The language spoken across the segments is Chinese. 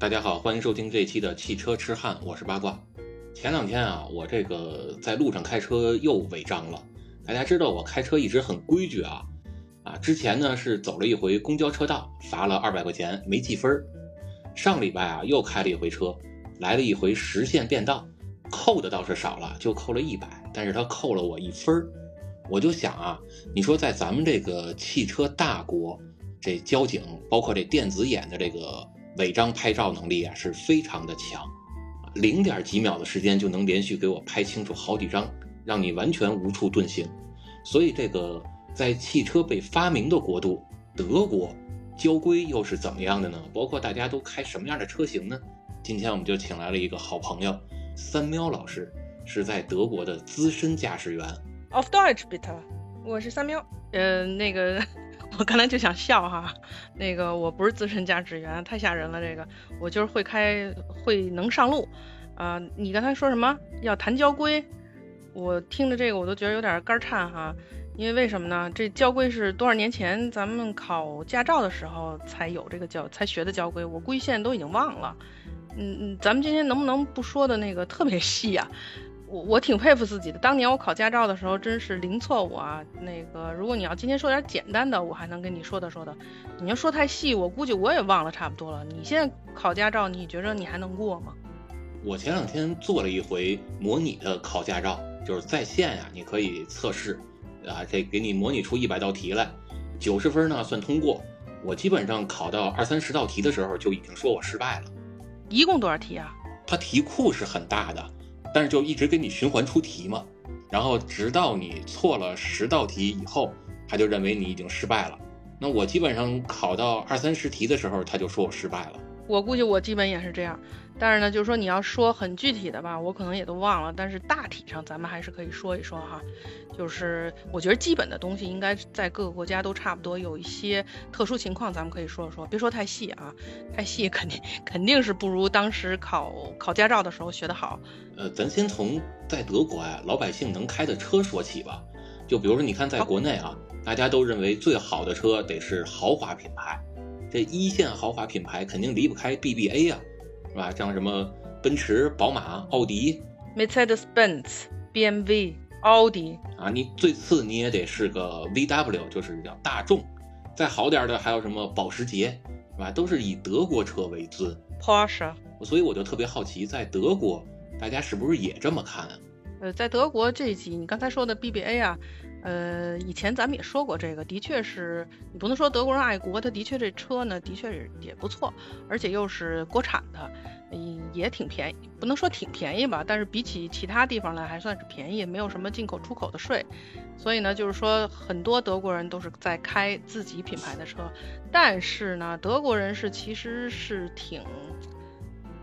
大家好，欢迎收听这一期的汽车痴汉，我是八卦。前两天啊，我这个在路上开车又违章了。大家知道我开车一直很规矩啊，啊，之前呢是走了一回公交车道，罚了二百块钱，没记分儿。上礼拜啊又开了一回车，来了一回实线变道，扣的倒是少了，就扣了一百，但是他扣了我一分儿。我就想啊，你说在咱们这个汽车大国。这交警包括这电子眼的这个违章拍照能力啊，是非常的强，零点几秒的时间就能连续给我拍清楚好几张，让你完全无处遁形。所以这个在汽车被发明的国度德国，交规又是怎么样的呢？包括大家都开什么样的车型呢？今天我们就请来了一个好朋友三喵老师，是在德国的资深驾驶员。Auf Deutsch bitte，我是三喵。呃，那个。我刚才就想笑哈，那个我不是资深驾驶员，太吓人了。这个我就是会开，会能上路。啊，你刚才说什么要谈交规？我听着这个我都觉得有点肝颤哈。因为为什么呢？这交规是多少年前咱们考驾照的时候才有这个交，才学的交规。我估计现在都已经忘了。嗯嗯，咱们今天能不能不说的那个特别细呀？我我挺佩服自己的，当年我考驾照的时候真是零错误啊。那个，如果你要今天说点简单的，我还能跟你说的说的。你要说太细，我估计我也忘了差不多了。你现在考驾照，你觉着你还能过吗？我前两天做了一回模拟的考驾照，就是在线呀，你可以测试，啊，这给你模拟出一百道题来，九十分呢算通过。我基本上考到二三十道题的时候就已经说我失败了。一共多少题啊？它题库是很大的。但是就一直给你循环出题嘛，然后直到你错了十道题以后，他就认为你已经失败了。那我基本上考到二三十题的时候，他就说我失败了。我估计我基本也是这样。但是呢，就是说你要说很具体的吧，我可能也都忘了。但是大体上咱们还是可以说一说哈。就是我觉得基本的东西应该在各个国家都差不多。有一些特殊情况咱们可以说一说，别说太细啊，太细肯定肯定是不如当时考考驾照的时候学得好。呃，咱先从在德国啊，老百姓能开的车说起吧。就比如说你看，在国内啊，大家都认为最好的车得是豪华品牌，这一线豪华品牌肯定离不开 BBA 呀。是吧？像什么奔驰、宝马、奥迪，Mercedes-Benz、BMW、奥迪啊，你最次你也得是个 VW，就是叫大众。再好点的还有什么保时捷，是吧？都是以德国车为尊。Porsche。所以我就特别好奇，在德国大家是不是也这么看？呃，在德国这集你刚才说的 BBA 啊。呃，以前咱们也说过这个，的确是你不能说德国人爱国，他的确这车呢，的确是也不错，而且又是国产的，嗯也挺便宜，不能说挺便宜吧，但是比起其他地方来还算是便宜，没有什么进口出口的税，所以呢，就是说很多德国人都是在开自己品牌的车，但是呢，德国人是其实是挺，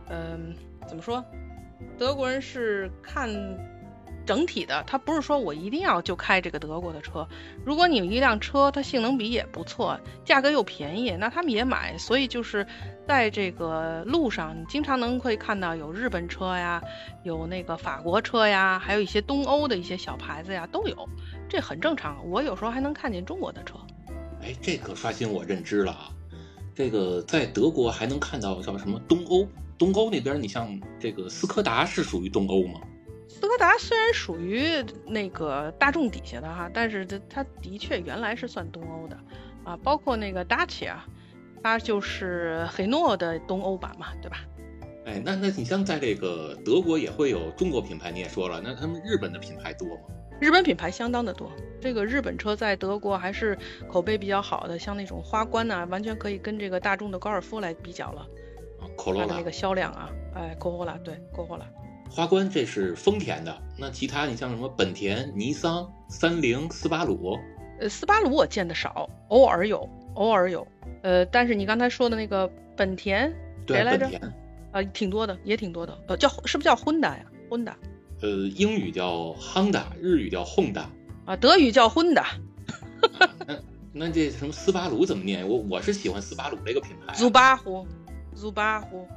嗯，怎么说？德国人是看。整体的，他不是说我一定要就开这个德国的车。如果你有一辆车，它性能比也不错，价格又便宜，那他们也买。所以就是在这个路上，你经常能会看到有日本车呀，有那个法国车呀，还有一些东欧的一些小牌子呀，都有。这很正常。我有时候还能看见中国的车。哎，这可刷新我认知了啊！这个在德国还能看到叫什么东欧？东欧那边，你像这个斯柯达是属于东欧吗？斯柯达虽然属于那个大众底下的哈，但是它它的确原来是算东欧的啊，包括那个达契啊，它就是黑诺的东欧版嘛，对吧？哎，那那你像在这个德国也会有中国品牌，你也说了，那他们日本的品牌多吗？日本品牌相当的多，这个日本车在德国还是口碑比较好的，像那种花冠呐，完全可以跟这个大众的高尔夫来比较了。科罗拉那个销量啊，哎，科罗拉对，科罗拉。花冠这是丰田的，那其他你像什么本田、尼桑、三菱、斯巴鲁，呃，斯巴鲁我见的少，偶尔有，偶尔有，呃，但是你刚才说的那个本田，谁来着？啊，挺多的，也挺多的，呃，叫是不是叫 Honda 呀？Honda，呃，英语叫 Honda，日语叫 Honda，啊，德语叫 Honda。那那这什么斯巴鲁怎么念？我我是喜欢斯巴鲁这个品牌。祖巴虎，祖巴虎。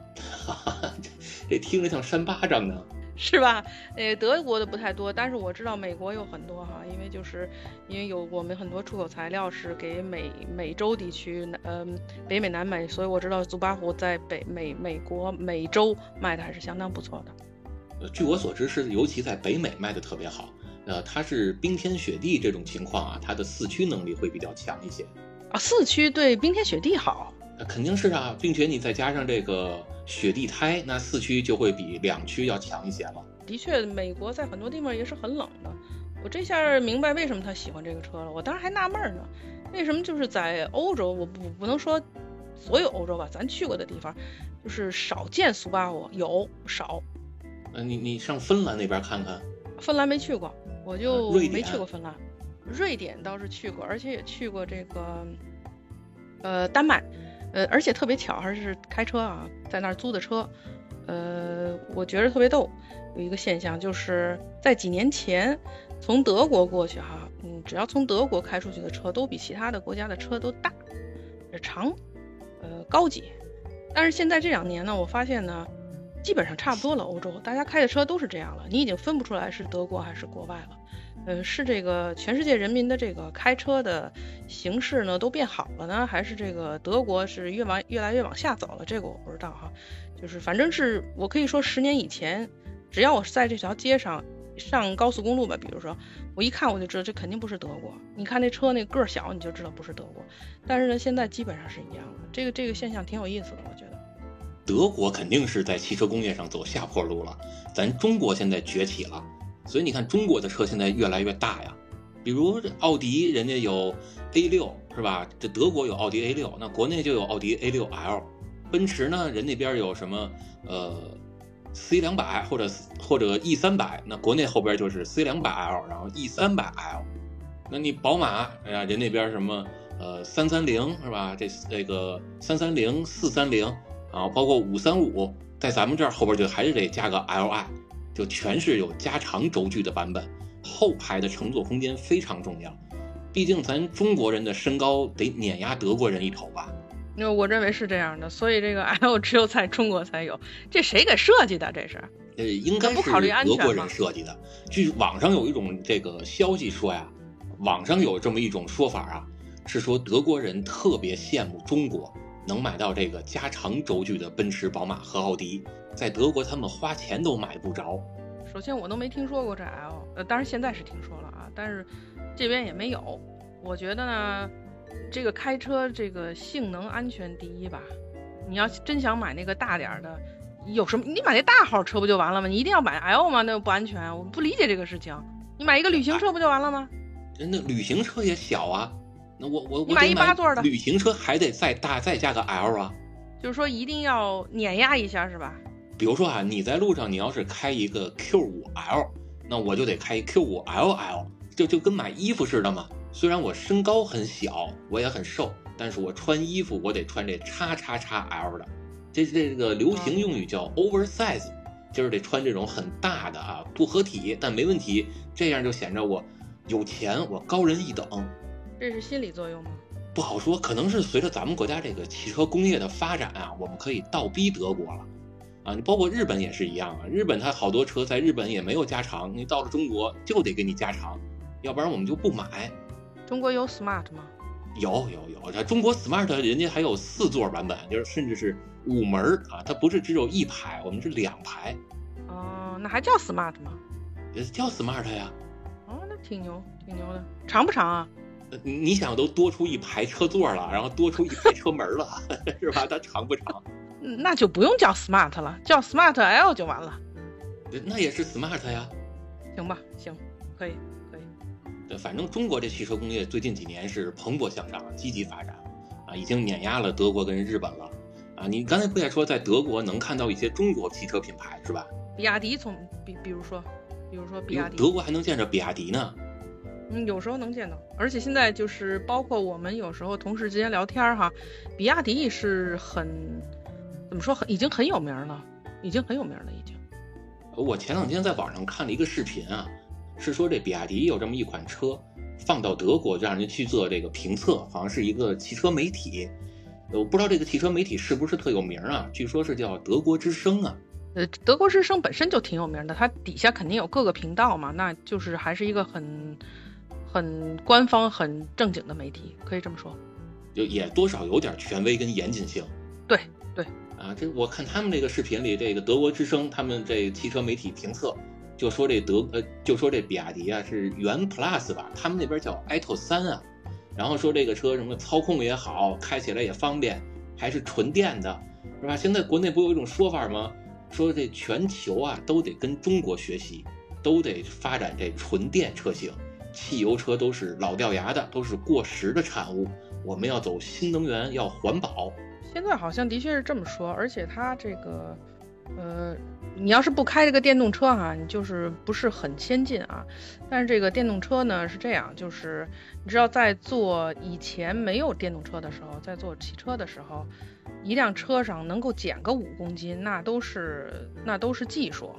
这听着像扇巴掌呢。是吧？呃，德国的不太多，但是我知道美国有很多哈，因为就是因为有我们很多出口材料是给美美洲地区，嗯，北美、南美，所以我知道祖巴虎在北美、美国、美洲卖的还是相当不错的。呃，据我所知是尤其在北美卖的特别好。呃，它是冰天雪地这种情况啊，它的四驱能力会比较强一些。啊，四驱对冰天雪地好？那肯定是啊，并且你再加上这个。雪地胎，那四驱就会比两驱要强一些了。的确，美国在很多地方也是很冷的。我这下明白为什么他喜欢这个车了。我当时还纳闷呢，为什么就是在欧洲，我不不能说所有欧洲吧，咱去过的地方，就是少见苏巴虎，有少。呃，你你上芬兰那边看看。芬兰没去过，我就没去过芬兰。瑞典倒是去过，而且也去过这个，呃，丹麦。呃，而且特别巧，还是开车啊，在那儿租的车。呃，我觉得特别逗，有一个现象，就是在几年前从德国过去哈，嗯，只要从德国开出去的车都比其他的国家的车都大、长、呃高级。但是现在这两年呢，我发现呢，基本上差不多了。欧洲大家开的车都是这样了，你已经分不出来是德国还是国外了。呃，是这个全世界人民的这个开车的形式呢都变好了呢，还是这个德国是越往越来越往下走了？这个我不知道哈。就是反正是我可以说十年以前，只要我在这条街上上高速公路吧，比如说我一看我就知道这肯定不是德国。你看那车那个儿小，你就知道不是德国。但是呢，现在基本上是一样的。这个这个现象挺有意思的，我觉得。德国肯定是在汽车工业上走下坡路了，咱中国现在崛起了。所以你看，中国的车现在越来越大呀，比如奥迪，人家有 A 六，是吧？这德国有奥迪 A 六，那国内就有奥迪 A 六 L。奔驰呢，人那边有什么？呃，C 两百或者或者 E 三百，那国内后边就是 C 两百 L，然后 E 三百 L。那你宝马，哎呀，人那边什么？呃，三三零是吧？这这个三三零、四三零啊，包括五三五，在咱们这儿后边就还是得加个 Li。就全是有加长轴距的版本，后排的乘坐空间非常重要，毕竟咱中国人的身高得碾压德国人一头吧？那我认为是这样的，所以这个 L 只有在中国才有，这谁给设计的？这是？呃，应该是德国人设计的。据网上有一种这个消息说呀，网上有这么一种说法啊，是说德国人特别羡慕中国能买到这个加长轴距的奔驰、宝马和奥迪。在德国，他们花钱都买不着。首先，我都没听说过这 L，呃，当然现在是听说了啊，但是这边也没有。我觉得呢，这个开车这个性能安全第一吧。你要真想买那个大点儿的，有什么？你买那大号车不就完了吗？你一定要买 L 吗？那不安全，我不理解这个事情。你买一个旅行车不就完了吗？那旅行车也小啊，那我我我买一八座的旅行车还得再大再加个 L 啊？就是说一定要碾压一下是吧？比如说啊，你在路上，你要是开一个 Q 五 L，那我就得开 Q 五 LL，就就跟买衣服似的嘛。虽然我身高很小，我也很瘦，但是我穿衣服我得穿这叉叉叉 L 的，这这个流行用语叫 oversize，就是得穿这种很大的啊，不合体但没问题，这样就显着我有钱，我高人一等。这是心理作用吗？不好说，可能是随着咱们国家这个汽车工业的发展啊，我们可以倒逼德国了。啊，你包括日本也是一样啊，日本它好多车在日本也没有加长，你到了中国就得给你加长，要不然我们就不买。中国有 smart 吗？有有有，它中国 smart 人家还有四座版本，就是甚至是五门啊，它不是只有一排，我们是两排。哦，那还叫 smart 吗？也叫 smart 呀。哦，那挺牛，挺牛的，长不长啊？你想都多出一排车座了，然后多出一排车门了，是吧？它长不长？那就不用叫 smart 了，叫 smart L 就完了。那也是 smart 呀。行吧，行，可以，可以。对，反正中国这汽车工业最近几年是蓬勃向上，积极发展，啊，已经碾压了德国跟日本了。啊，你刚才不也说在德国能看到一些中国汽车品牌是吧？比亚迪从比，比如说，比如说比亚迪。德国还能见着比亚迪呢。嗯，有时候能见到，而且现在就是包括我们有时候同事之间聊天哈，比亚迪是很。怎么说很已经很有名了，已经很有名了，已经。我前两天在网上看了一个视频啊，是说这比亚迪有这么一款车，放到德国让人去做这个评测，好像是一个汽车媒体，我不知道这个汽车媒体是不是特有名啊？据说是叫德国之声啊。呃，德国之声本身就挺有名的，它底下肯定有各个频道嘛，那就是还是一个很很官方、很正经的媒体，可以这么说。就也多少有点权威跟严谨性。对对。啊，这我看他们这个视频里，这个德国之声他们这汽车媒体评测，就说这德呃，就说这比亚迪啊是元 Plus 吧，他们那边叫 i t o 三啊，然后说这个车什么操控也好，开起来也方便，还是纯电的，是吧？现在国内不有一种说法吗？说这全球啊都得跟中国学习，都得发展这纯电车型，汽油车都是老掉牙的，都是过时的产物，我们要走新能源，要环保。现在好像的确是这么说，而且它这个，呃，你要是不开这个电动车哈，你就是不是很先进啊。但是这个电动车呢是这样，就是你知道在做以前没有电动车的时候，在做汽车的时候，一辆车上能够减个五公斤，那都是那都是技术。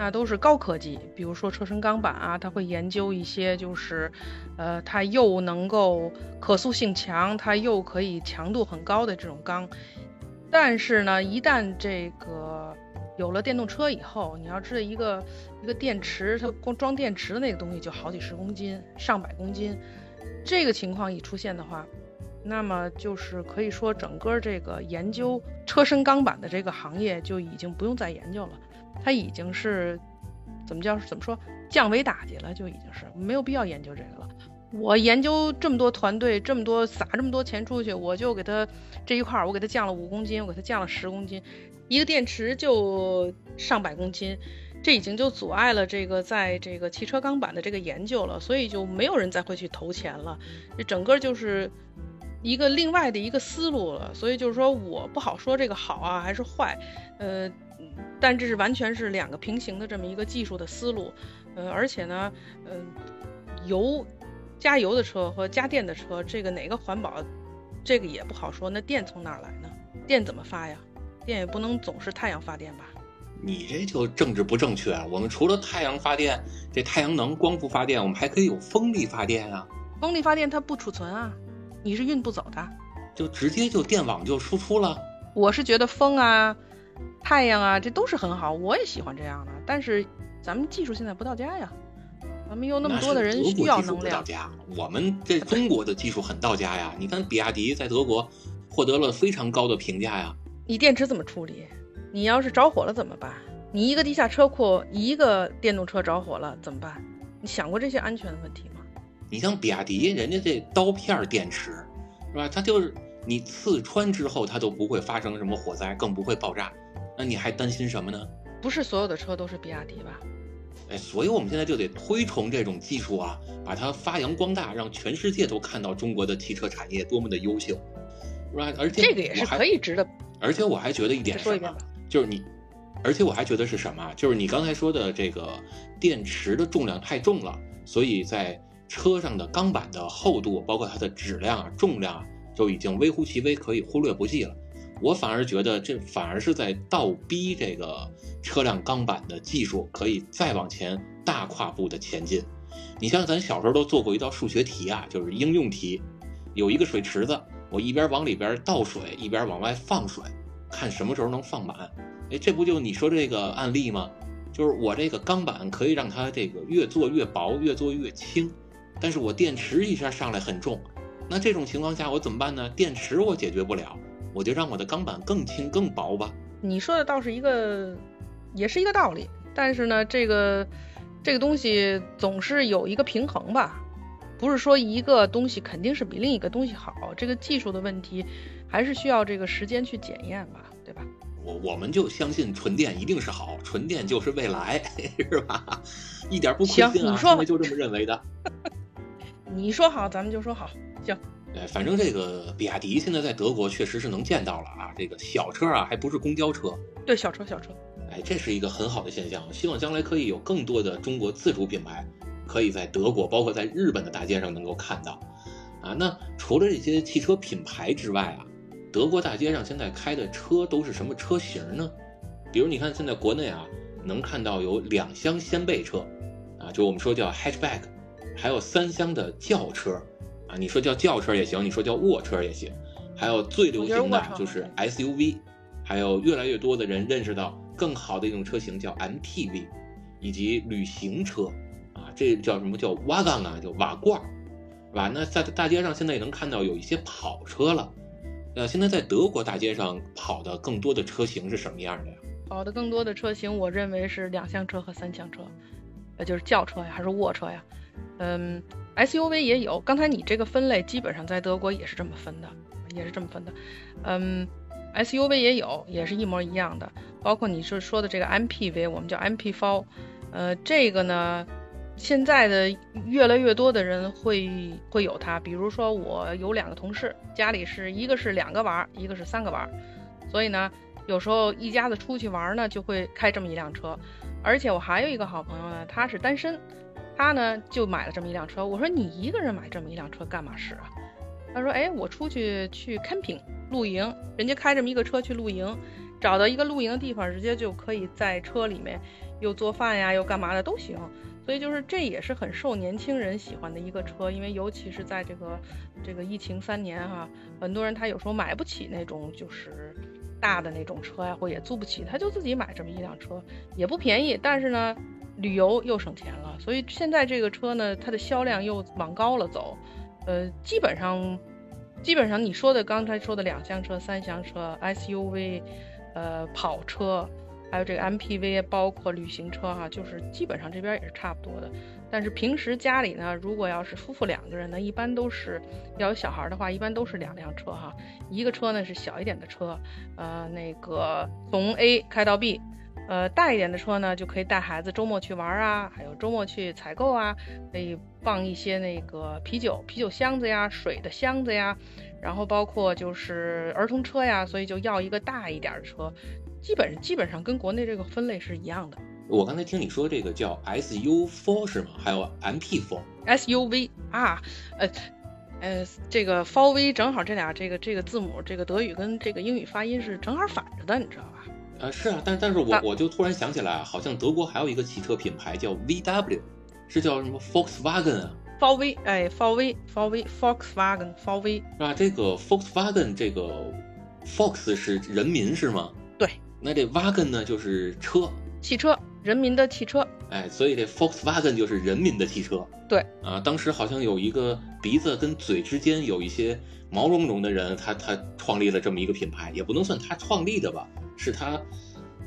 那都是高科技，比如说车身钢板啊，它会研究一些，就是，呃，它又能够可塑性强，它又可以强度很高的这种钢。但是呢，一旦这个有了电动车以后，你要知道一个一个电池，它光装电池的那个东西就好几十公斤、上百公斤。这个情况一出现的话，那么就是可以说整个这个研究车身钢板的这个行业就已经不用再研究了。它已经是怎么叫怎么说降维打击了，就已经是没有必要研究这个了。我研究这么多团队，这么多撒这么多钱出去，我就给它这一块儿，我给它降了五公斤，我给它降了十公斤，一个电池就上百公斤，这已经就阻碍了这个在这个汽车钢板的这个研究了，所以就没有人再会去投钱了。这整个就是一个另外的一个思路了，所以就是说我不好说这个好啊还是坏，呃。但这是完全是两个平行的这么一个技术的思路，呃，而且呢，嗯，油加油的车和加电的车，这个哪个环保，这个也不好说。那电从哪儿来呢？电怎么发呀？电也不能总是太阳发电吧？你这就政治不正确啊！我们除了太阳发电，这太阳能光伏发电，我们还可以有风力发电啊。风力发电它不储存啊，你是运不走的，就直接就电网就输出了。我是觉得风啊。太阳啊，这都是很好，我也喜欢这样的。但是咱们技术现在不到家呀，咱们又那么多的人需要能量。到家，我们这中国的技术很到家呀。你看比亚迪在德国获得了非常高的评价呀。你电池怎么处理？你要是着火了怎么办？你一个地下车库，一个电动车着火了怎么办？你想过这些安全的问题吗？你像比亚迪，人家这刀片电池，是吧？它就是你刺穿之后，它都不会发生什么火灾，更不会爆炸。那你还担心什么呢？不是所有的车都是比亚迪吧？哎，所以我们现在就得推崇这种技术啊，把它发扬光大，让全世界都看到中国的汽车产业多么的优秀，是吧？而且这个也是可以值得。而且我还觉得一点什么，就是你，而且我还觉得是什么？就是你刚才说的这个电池的重量太重了，所以在车上的钢板的厚度，包括它的质量啊、重量啊，就已经微乎其微，可以忽略不计了。我反而觉得这反而是在倒逼这个车辆钢板的技术可以再往前大跨步的前进。你像咱小时候都做过一道数学题啊，就是应用题，有一个水池子，我一边往里边倒水，一边往外放水，看什么时候能放满。哎，这不就你说这个案例吗？就是我这个钢板可以让它这个越做越薄，越做越轻，但是我电池一下上来很重，那这种情况下我怎么办呢？电池我解决不了。我就让我的钢板更轻更薄吧。你说的倒是一个，也是一个道理。但是呢，这个这个东西总是有一个平衡吧，不是说一个东西肯定是比另一个东西好。这个技术的问题还是需要这个时间去检验吧，对吧？我我们就相信纯电一定是好，纯电就是未来，是吧？一点不亏心啊，因为就这么认为的。你说好，咱们就说好，行。对，反正这个比亚迪现在在德国确实是能见到了啊，这个小车啊，还不是公交车。对，小车小车。哎，这是一个很好的现象，希望将来可以有更多的中国自主品牌可以在德国，包括在日本的大街上能够看到。啊，那除了这些汽车品牌之外啊，德国大街上现在开的车都是什么车型呢？比如你看现在国内啊，能看到有两厢掀背车，啊，就我们说叫 hatchback，还有三厢的轿车。啊，你说叫轿车也行，你说叫卧车也行，还有最流行的就是 SUV，还有越来越多的人认识到更好的一种车型叫 MPV，以及旅行车啊，这叫什么叫瓦杠啊，叫瓦罐，是吧？那在大街上现在也能看到有一些跑车了。呃，现在在德国大街上跑的更多的车型是什么样的呀？跑的更多的车型，我认为是两厢车和三厢车，呃，就是轿车呀，还是卧车呀？嗯，SUV 也有。刚才你这个分类基本上在德国也是这么分的，也是这么分的。嗯，SUV 也有，也是一模一样的。包括你是说的这个 MPV，我们叫 MPV，呃，这个呢，现在的越来越多的人会会有它。比如说我有两个同事，家里是一个是两个娃，一个是三个娃，所以呢。有时候一家子出去玩呢，就会开这么一辆车，而且我还有一个好朋友呢，他是单身，他呢就买了这么一辆车。我说你一个人买这么一辆车干嘛使啊？他说，哎，我出去去 camping 露营，人家开这么一个车去露营，找到一个露营的地方，直接就可以在车里面又做饭呀，又干嘛的都行。所以就是这也是很受年轻人喜欢的一个车，因为尤其是在这个这个疫情三年哈，很多人他有时候买不起那种就是。大的那种车呀，或也租不起，他就自己买这么一辆车，也不便宜，但是呢，旅游又省钱了，所以现在这个车呢，它的销量又往高了走，呃，基本上，基本上你说的刚才说的两厢车、三厢车、SUV，呃，跑车，还有这个 MPV，包括旅行车哈，就是基本上这边也是差不多的。但是平时家里呢，如果要是夫妇两个人呢，一般都是要有小孩的话，一般都是两辆车哈。一个车呢是小一点的车，呃，那个从 A 开到 B，呃，大一点的车呢就可以带孩子周末去玩啊，还有周末去采购啊，可以放一些那个啤酒、啤酒箱子呀、水的箱子呀，然后包括就是儿童车呀，所以就要一个大一点的车，基本基本上跟国内这个分类是一样的。我刚才听你说这个叫 SUV 是吗？还有 MP4SUV 啊，呃呃，这个 “four v” 正好这俩这个这个字母，这个德语跟这个英语发音是正好反着的，你知道吧？呃，是啊，但但是我我就突然想起来，好像德国还有一个汽车品牌叫 VW，是叫什么 Volkswagen 啊？4V 哎，4V，4V，Volkswagen，4V 是吧？这个 Volkswagen 这个 Fox 是人民是吗？对，那这 Wagen 呢就是车，汽车。人民的汽车，哎，所以这 Volkswagen 就是人民的汽车。对啊，当时好像有一个鼻子跟嘴之间有一些毛茸茸的人，他他创立了这么一个品牌，也不能算他创立的吧，是他，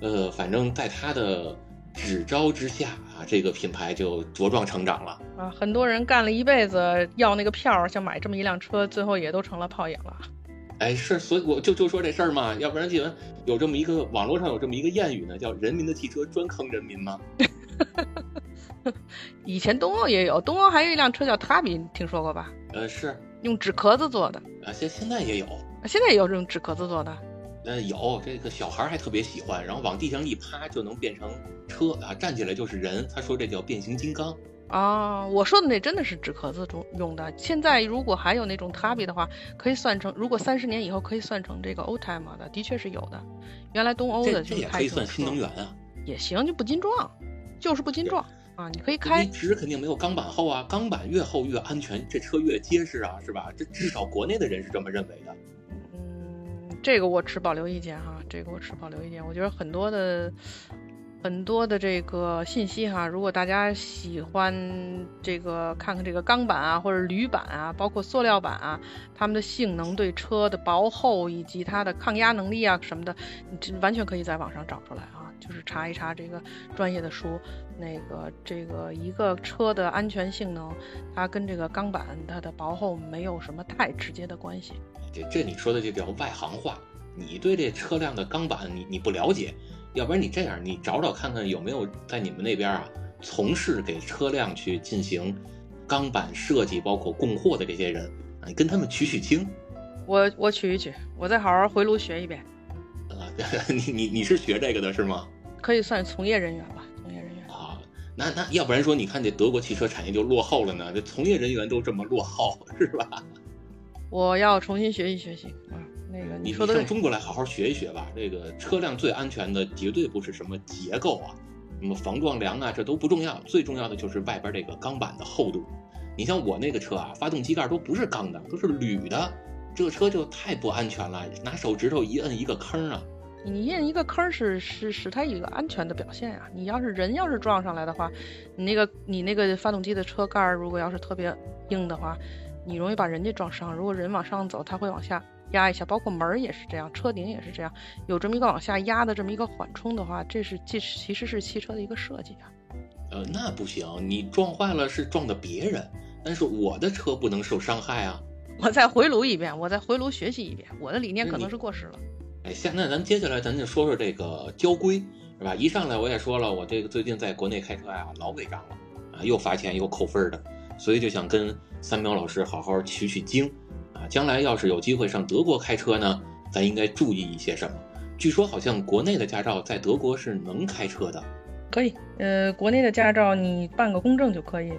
呃，反正在他的指招之下啊，这个品牌就茁壮成长了。啊，很多人干了一辈子要那个票，想买这么一辆车，最后也都成了泡影了。哎，是，所以我就就说这事儿嘛，要不然就有这么一个网络上有这么一个谚语呢，叫“人民的汽车专坑人民”吗？以前东欧也有，东欧还有一辆车叫塔比，听说过吧？呃，是用纸壳子做的啊，现现在也有，现在也有这种纸壳子做的。呃，有这个小孩还特别喜欢，然后往地上一趴就能变成车啊，站起来就是人。他说这叫变形金刚。啊，我说的那真的是纸壳子中用的。现在如果还有那种 Tabi 的话，可以算成，如果三十年以后可以算成这个 Oldtimer 的，的确是有的。原来东欧的这也可以算新能源啊，也行，就不金撞，就是不金撞啊，你可以开。纸肯定没有钢板厚啊，钢板越厚越安全，这车越结实啊，是吧？这至少国内的人是这么认为的。嗯，这个我持保留意见哈，这个我持保留意见。我觉得很多的。很多的这个信息哈，如果大家喜欢这个看看这个钢板啊，或者铝板啊，包括塑料板啊，它们的性能、对车的薄厚以及它的抗压能力啊什么的，你这完全可以在网上找出来啊，就是查一查这个专业的书。那个这个一个车的安全性能，它跟这个钢板它的薄厚没有什么太直接的关系。这这你说的就叫外行话，你对这车辆的钢板你你不了解。要不然你这样，你找找看看有没有在你们那边啊，从事给车辆去进行钢板设计，包括供货的这些人啊，你跟他们取取经。我我取一取，我再好好回炉学一遍。啊，你你你是学这个的是吗？可以算从业人员吧，从业人员。啊，那那要不然说，你看这德国汽车产业就落后了呢？这从业人员都这么落后，是吧？我要重新学习学习啊。那个你说的上中国来好好学一学吧。这个车辆最安全的绝对不是什么结构啊，什么防撞梁啊，这都不重要，最重要的就是外边这个钢板的厚度。你像我那个车啊，发动机盖都不是钢的，都是铝的，这车就太不安全了，拿手指头一摁一个坑啊。你印一个坑是是是它一个安全的表现呀。你要是人要是撞上来的话，你那个你那个发动机的车盖儿如果要是特别硬的话，你容易把人家撞伤。如果人往上走，它会往下压一下，包括门儿也是这样，车顶也是这样，有这么一个往下压的这么一个缓冲的话，这是这其实是汽车的一个设计啊。呃，那不行，你撞坏了是撞的别人，但是我的车不能受伤害啊。我再回炉一遍，我再回炉学习一遍，我的理念可能是过时了。哎，现在咱接下来咱就说说这个交规，是吧？一上来我也说了，我这个最近在国内开车呀，老违章了啊，又罚钱又扣分的，所以就想跟三苗老师好好取取经啊。将来要是有机会上德国开车呢，咱应该注意一些什么？据说好像国内的驾照在德国是能开车的。可以，呃，国内的驾照你办个公证就可以，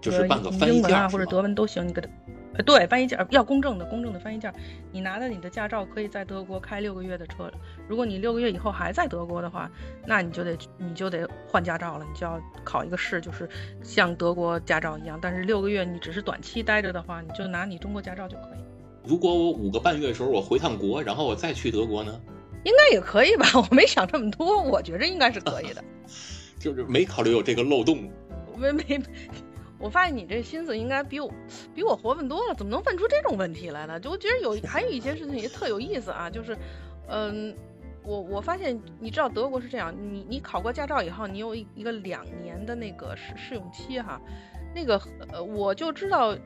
就是办个翻译件啊或者德文都行，你给他，呃，对，翻译件要公证的，公证的翻译件，你拿着你的驾照可以在德国开六个月的车，如果你六个月以后还在德国的话，那你就得你就得换驾照了，你就要考一个试，就是像德国驾照一样，但是六个月你只是短期待着的话，你就拿你中国驾照就可以。如果我五个半月的时候我回趟国，然后我再去德国呢？应该也可以吧，我没想这么多，我觉着应该是可以的，就是没考虑有这个漏洞。没没，我发现你这心思应该比我比我活泛多了，怎么能问出这种问题来呢？就我觉得有还有一些事情也特有意思啊，就是，嗯，我我发现你知道德国是这样，你你考过驾照以后，你有一一个两年的那个试试用期哈，那个呃我就知道。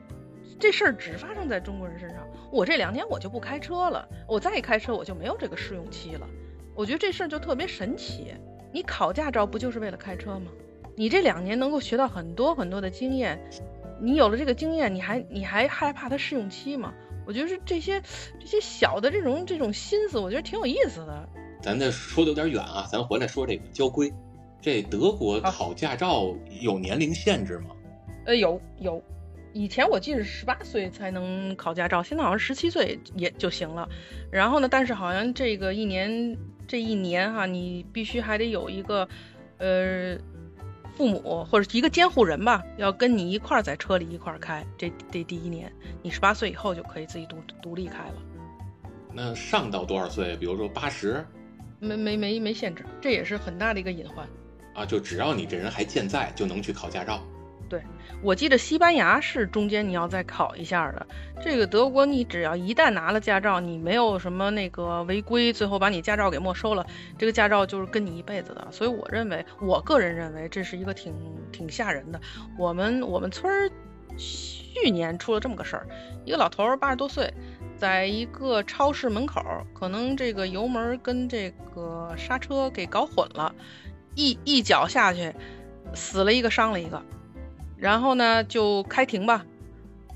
这事儿只发生在中国人身上。我这两年我就不开车了，我再一开车我就没有这个试用期了。我觉得这事儿就特别神奇。你考驾照不就是为了开车吗？你这两年能够学到很多很多的经验，你有了这个经验，你还你还害怕它试用期吗？我觉得是这些这些小的这种这种心思，我觉得挺有意思的。咱这说的有点远啊，咱回来说这个交规。这德国考驾照有年龄限制吗？呃，有有。以前我记得是十八岁才能考驾照，现在好像十七岁也就行了。然后呢，但是好像这个一年这一年哈，你必须还得有一个呃父母或者一个监护人吧，要跟你一块儿在车里一块儿开。这这第一年，你十八岁以后就可以自己独独立开了。那上到多少岁？比如说八十？没没没没限制，这也是很大的一个隐患。啊，就只要你这人还健在，就能去考驾照。我记得西班牙是中间你要再考一下的。这个德国，你只要一旦拿了驾照，你没有什么那个违规，最后把你驾照给没收了，这个驾照就是跟你一辈子的。所以我认为，我个人认为这是一个挺挺吓人的。我们我们村儿去年出了这么个事儿，一个老头儿八十多岁，在一个超市门口，可能这个油门跟这个刹车给搞混了，一一脚下去，死了一个，伤了一个。然后呢，就开庭吧，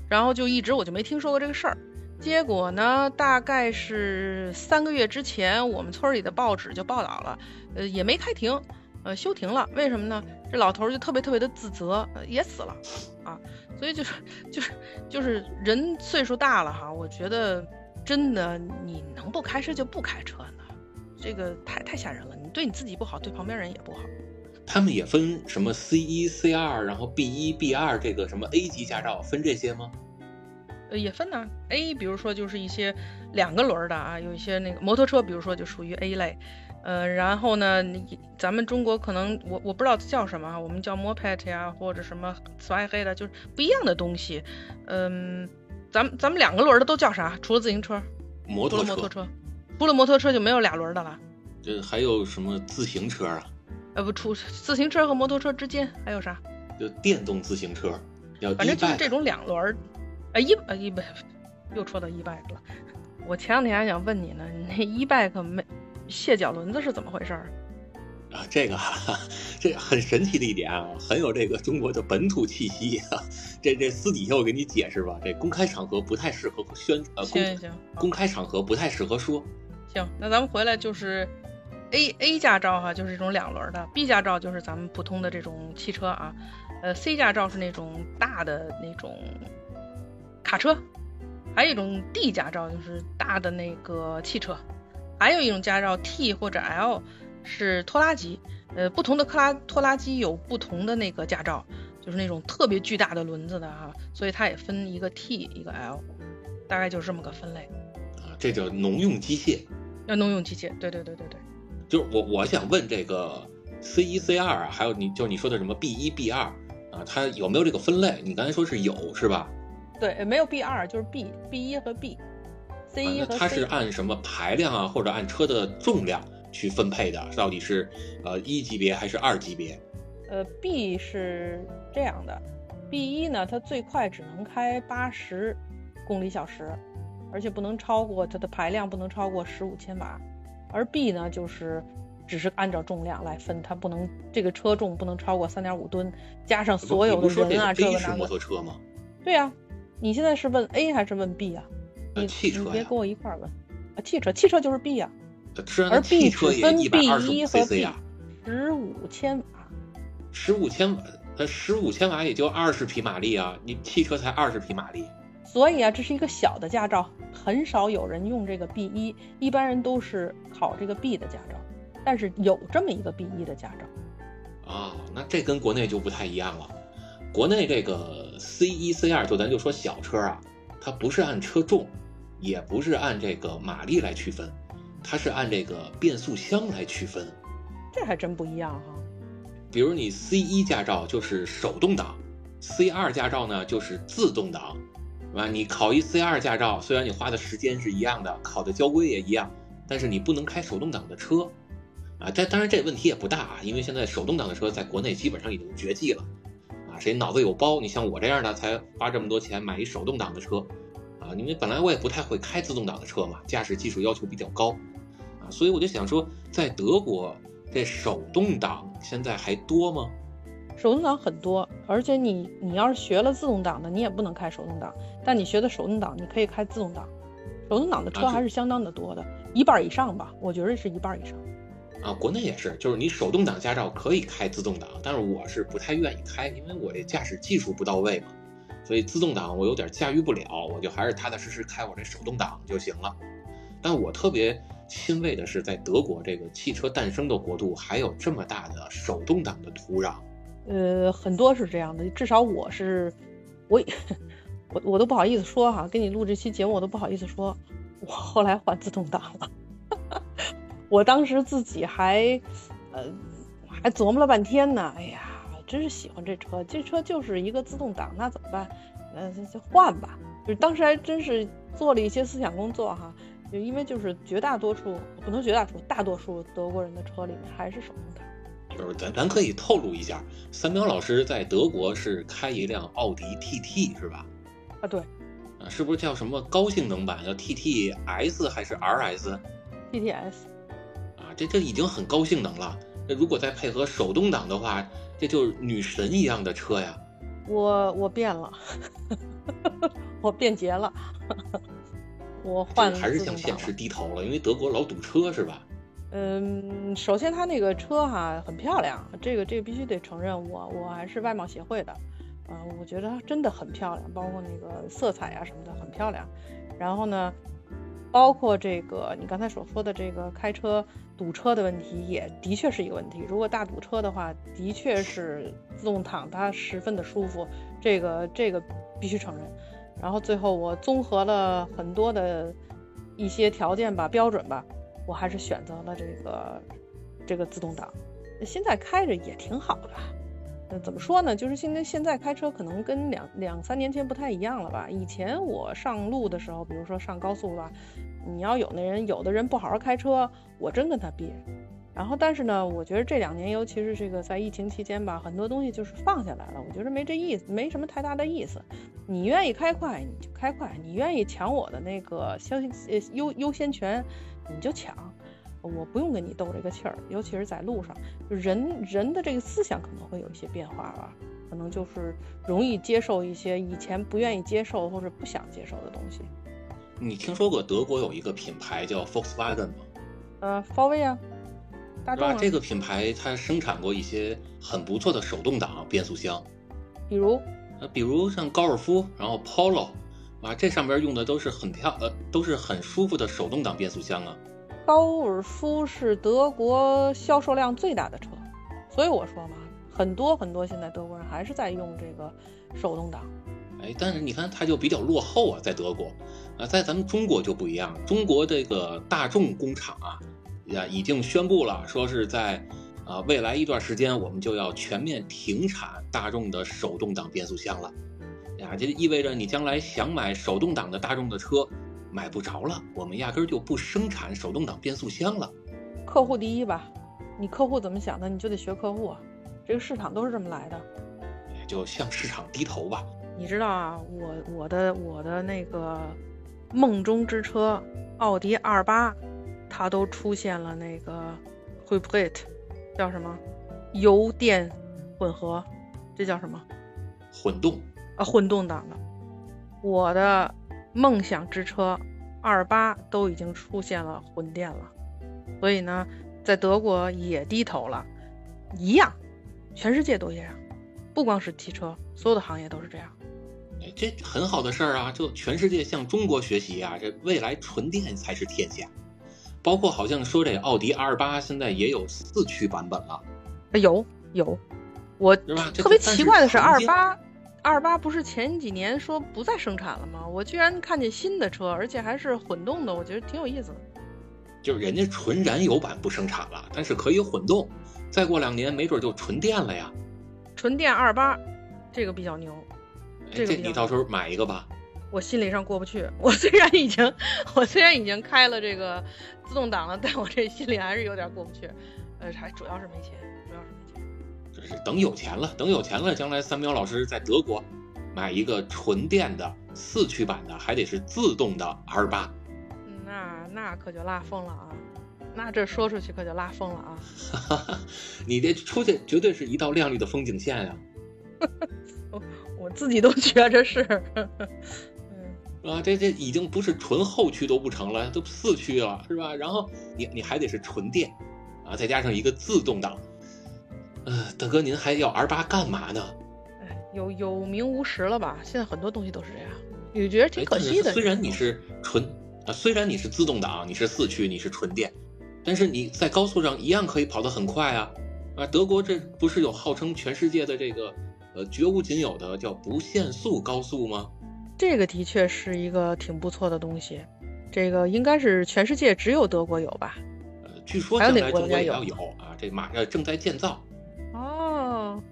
然后就一直我就没听说过这个事儿。结果呢，大概是三个月之前，我们村里的报纸就报道了，呃，也没开庭，呃，休庭了。为什么呢？这老头就特别特别的自责，也死了啊。所以就是就是就是人岁数大了哈，我觉得真的你能不开车就不开车呢，这个太太吓人了。你对你自己不好，对旁边人也不好。他们也分什么 C 一、C 二，然后 B 一、B 二，这个什么 A 级驾照分这些吗？呃，也分呢。A，比如说就是一些两个轮的啊，有一些那个摩托车，比如说就属于 A 类。呃，然后呢，咱们中国可能我我不知道叫什么啊，我们叫 Moped 呀，或者什么 w 黑的，就是不一样的东西。嗯，咱们咱们两个轮的都叫啥？除了自行车，摩托车，除了摩托车就没有俩轮的了。这还有什么自行车啊？呃，不出自行车和摩托车之间还有啥？就电动自行车，反正就是这种两轮儿，呃一呃一百，又说到 e bike 了。我前两天还想问你呢，你那 e bike 没卸脚轮子是怎么回事儿？啊，这个哈，这很神奇的一点啊，很有这个中国的本土气息啊。这这私底下我给你解释吧，这公开场合不太适合宣呃行行，公开场合不太适合说。行，那咱们回来就是。A A 驾照哈就是这种两轮的，B 驾照就是咱们普通的这种汽车啊，呃 C 驾照是那种大的那种卡车，还有一种 D 驾照就是大的那个汽车，还有一种驾照 T 或者 L 是拖拉机，呃不同的克拉拖拉机有不同的那个驾照，就是那种特别巨大的轮子的哈，所以它也分一个 T 一个 L，大概就是这么个分类。啊，这叫农用机械。要农用机械，对对对对对。就是我我想问这个 C 一 C 二啊，还有你就是你说的什么 B 一 B 二啊，它有没有这个分类？你刚才说是有是吧？对，没有 B 二，就是 B B 一和 B。C 一和。它是按什么排量啊，或者按车的重量去分配的？到底是呃一级别还是二级别？呃，B 是这样的，B 一呢，它最快只能开八十公里小时，而且不能超过它的排量不能超过十五千瓦。而 B 呢，就是只是按照重量来分，它不能这个车重不能超过三点五吨，加上所有的人啊，这个那个。摩托车吗？对呀，你现在是问 A 还是问 B 啊？你汽车你别跟我一块问啊！汽车，汽车就是 B 呀。而 B 只分 B 一和 B，十五千瓦。十五千瓦，它十五千瓦也就二十匹马力啊！你汽车才二十匹马力。所以啊，这是一个小的驾照，很少有人用这个 B 一，一般人都是考这个 B 的驾照。但是有这么一个 B 一的驾照。啊，那这跟国内就不太一样了。国内这个 C 一、C 二，就咱就说小车啊，它不是按车重，也不是按这个马力来区分，它是按这个变速箱来区分。这还真不一样哈。比如你 C 一驾照就是手动挡，C 二驾照呢就是自动挡。啊？你考一 C 二驾照，虽然你花的时间是一样的，考的交规也一样，但是你不能开手动挡的车，啊，这当然这问题也不大啊，因为现在手动挡的车在国内基本上已经绝迹了，啊，谁脑子有包？你像我这样的才花这么多钱买一手动挡的车，啊，因为本来我也不太会开自动挡的车嘛，驾驶技术要求比较高，啊，所以我就想说，在德国这手动挡现在还多吗？手动挡很多，而且你你要是学了自动挡的，你也不能开手动挡。但你学的手动挡，你可以开自动挡。手动挡的车还是相当的多的，一半以上吧，我觉得是一半以上。啊，国内也是，就是你手动挡驾照可以开自动挡，但是我是不太愿意开，因为我这驾驶技术不到位嘛，所以自动挡我有点驾驭不了，我就还是踏踏实实开我这手动挡就行了。但我特别欣慰的是，在德国这个汽车诞生的国度，还有这么大的手动挡的土壤。呃，很多是这样的，至少我是，我我我都不好意思说哈，跟你录这期节目我都不好意思说，我后来换自动挡了，我当时自己还呃还琢磨了半天呢，哎呀，真是喜欢这车，这车就是一个自动挡，那怎么办？那，就换吧，就是当时还真是做了一些思想工作哈，就因为就是绝大多数，不能绝大多数，大多数德国人的车里面还是手动挡。就是咱咱可以透露一下，三彪老师在德国是开一辆奥迪 TT 是吧？啊对，啊是不是叫什么高性能版叫 TTS 还是 RS？TTS。啊，这这已经很高性能了。那如果再配合手动挡的话，这就是女神一样的车呀。我我变了，我变节了，我换还是向现实低头了，因为德国老堵车是吧？嗯，首先它那个车哈很漂亮，这个这个必须得承认，我我还是外貌协会的，嗯，我觉得它真的很漂亮，包括那个色彩啊什么的很漂亮。然后呢，包括这个你刚才所说的这个开车堵车的问题，也的确是一个问题。如果大堵车的话，的确是自动挡它十分的舒服，这个这个必须承认。然后最后我综合了很多的一些条件吧，标准吧。我还是选择了这个这个自动挡，现在开着也挺好的。那怎么说呢？就是现在现在开车可能跟两两三年前不太一样了吧？以前我上路的时候，比如说上高速吧，你要有那人有的人不好好开车，我真跟他憋。然后但是呢，我觉得这两年，尤其是这个在疫情期间吧，很多东西就是放下来了。我觉得没这意思，没什么太大的意思。你愿意开快你就开快，你愿意抢我的那个消呃优优先权。你就抢，我不用跟你斗这个气儿，尤其是在路上，人人的这个思想可能会有一些变化吧，可能就是容易接受一些以前不愿意接受或者不想接受的东西。你听说过德国有一个品牌叫 Volkswagen 吗？呃，高威啊，大众啊。这个品牌它生产过一些很不错的手动挡变速箱，比如，呃，比如像高尔夫，然后 Polo。啊，这上边用的都是很漂呃，都是很舒服的手动挡变速箱啊。高尔夫是德国销售量最大的车，所以我说嘛，很多很多现在德国人还是在用这个手动挡。哎，但是你看它就比较落后啊，在德国，啊，在咱们中国就不一样，中国这个大众工厂啊，呀已经宣布了，说是在啊未来一段时间我们就要全面停产大众的手动挡变速箱了，呀，这意味着你将来想买手动挡的大众的车买不着了，我们压根就不生产手动挡变速箱了。客户第一吧，你客户怎么想的，你就得学客户啊，这个市场都是这么来的，也就向市场低头吧。你知道啊，我我的我的那个梦中之车奥迪 R 八，它都出现了那个 hybrid，叫什么油电混合，这叫什么混动啊？混动档的。我的梦想之车二八都已经出现了混电了，所以呢，在德国也低头了，一样，全世界都一样，不光是汽车，所有的行业都是这样。哎，这很好的事儿啊！就全世界向中国学习啊！这未来纯电才是天下。包括好像说这奥迪 R 八现在也有四驱版本了。有有，我？特别奇怪的是，R 八 R 八不是前几年说不再生产了吗？我居然看见新的车，而且还是混动的，我觉得挺有意思的。就是人家纯燃油版不生产了，但是可以混动。再过两年，没准就纯电了呀。纯电二八，这个比较牛。这你到时候买一个吧。我心理上过不去。我虽然已经，我虽然已经开了这个自动挡了，但我这心里还是有点过不去。呃，还主要是没钱，钱。就是等有钱了，等有钱了，将来三苗老师在德国买一个纯电的四驱版的，还得是自动的 R 八。那那可就拉风了啊！那这说出去可就拉风了啊！你这出去绝对是一道亮丽的风景线 呀！我自己都觉着是，嗯，啊，这这已经不是纯后驱都不成了，都四驱了，是吧？然后你你还得是纯电，啊，再加上一个自动挡，呃，大哥您还要 R 八干嘛呢？哎，有有名无实了吧？现在很多东西都是这样，你觉得挺可惜的。虽然你是纯啊，虽然你是自动挡，你是四驱，你是纯电，但是你在高速上一样可以跑得很快啊！啊，德国这不是有号称全世界的这个？呃，绝无仅有的叫不限速高速吗？这个的确是一个挺不错的东西，这个应该是全世界只有德国有吧？呃，据说将来中国也要有啊，这马上正在建造。哦，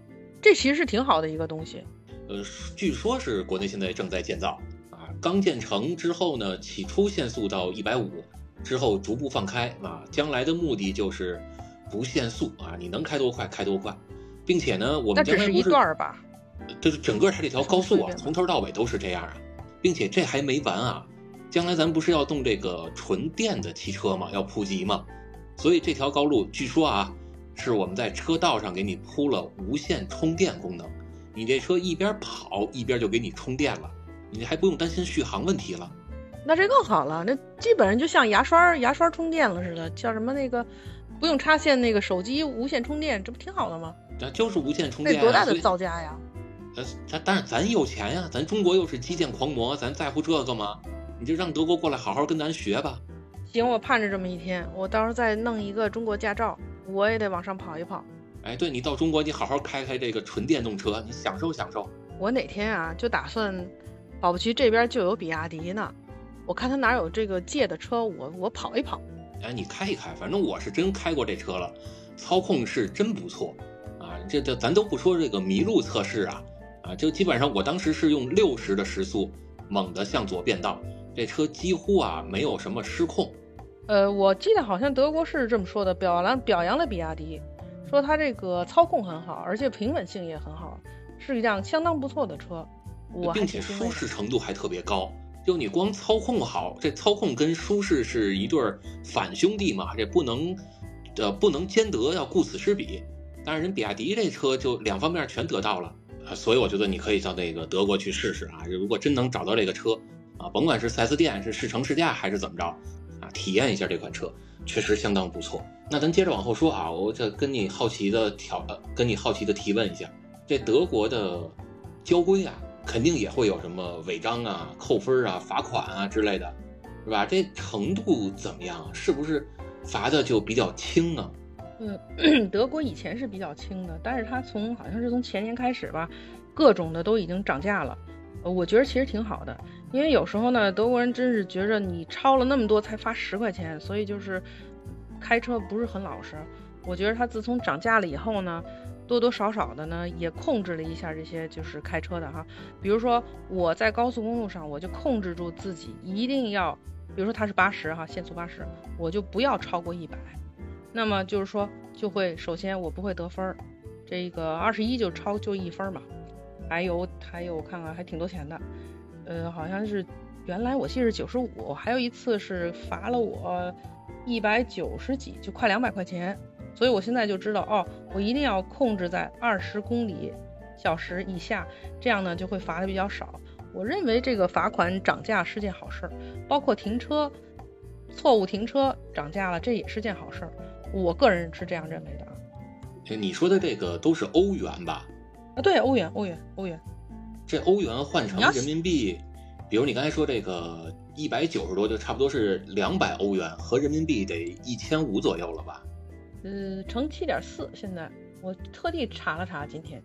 这其实是挺好的一个东西。呃，据说是国内现在正在建造啊，刚建成之后呢，起初限速到一百五，之后逐步放开啊，将来的目的就是不限速啊，你能开多快开多快。并且呢，我们将来不是一段吧？就是整个它这条 高速啊，从头到尾都是这样啊。并且这还没完啊，将来咱不是要动这个纯电的汽车吗？要普及吗？所以这条高路据说啊，是我们在车道上给你铺了无线充电功能，你这车一边跑一边就给你充电了，你还不用担心续航问题了。那这更好了，那基本上就像牙刷牙刷充电了似的，叫什么那个不用插线那个手机无线充电，这不挺好的吗？那就是无线充电，多大的造价呀？呃，咱但是咱有钱呀，咱中国又是基建狂魔，咱在乎这个吗？你就让德国过来好好跟咱学吧。行，我盼着这么一天，我到时候再弄一个中国驾照，我也得往上跑一跑。哎，对你到中国，你好好开开这个纯电动车，你享受享受。我哪天啊，就打算，保不齐这边就有比亚迪呢，我看他哪有这个借的车，我我跑一跑。哎，你开一开，反正我是真开过这车了，操控是真不错啊。这这咱都不说这个麋鹿测试啊，啊，就基本上我当时是用六十的时速猛地向左变道，这车几乎啊没有什么失控。呃，我记得好像德国是这么说的，表扬表扬了比亚迪，说它这个操控很好，而且平稳性也很好，是一辆相当不错的车。我并且舒适程度还特别高，就你光操控好，这操控跟舒适是一对反兄弟嘛，这不能呃不能兼得，要顾此失彼。但是人比亚迪这车就两方面全得到了啊，所以我觉得你可以到那个德国去试试啊。如果真能找到这个车啊，甭管是 4S 店是试乘试驾还是怎么着啊，体验一下这款车确实相当不错。那咱接着往后说啊，我这跟你好奇的挑呃，跟你好奇的提问一下，这德国的交规啊，肯定也会有什么违章啊、扣分啊、罚款啊之类的，是吧？这程度怎么样？是不是罚的就比较轻呢？嗯，德国以前是比较轻的，但是它从好像是从前年开始吧，各种的都已经涨价了。呃我觉得其实挺好的，因为有时候呢，德国人真是觉着你超了那么多才罚十块钱，所以就是开车不是很老实。我觉得他自从涨价了以后呢，多多少少的呢也控制了一下这些就是开车的哈。比如说我在高速公路上，我就控制住自己一定要，比如说它是八十哈，限速八十，我就不要超过一百。那么就是说就会首先我不会得分儿，这个二十一就超就一分嘛。还有还有我看看还挺多钱的，呃好像是原来我记得是九十五，还有一次是罚了我一百九十几，就快两百块钱。所以我现在就知道哦，我一定要控制在二十公里小时以下，这样呢就会罚的比较少。我认为这个罚款涨价是件好事儿，包括停车错误停车涨价了，这也是件好事儿。我个人是这样认为的啊。哎你说的这个都是欧元吧？啊，对，欧元，欧元，欧元。这欧元换成人民币，比如你刚才说这个一百九十多，就差不多是两百欧元，合人民币得一千五左右了吧？呃，乘七点四，现在我特地查了查，今天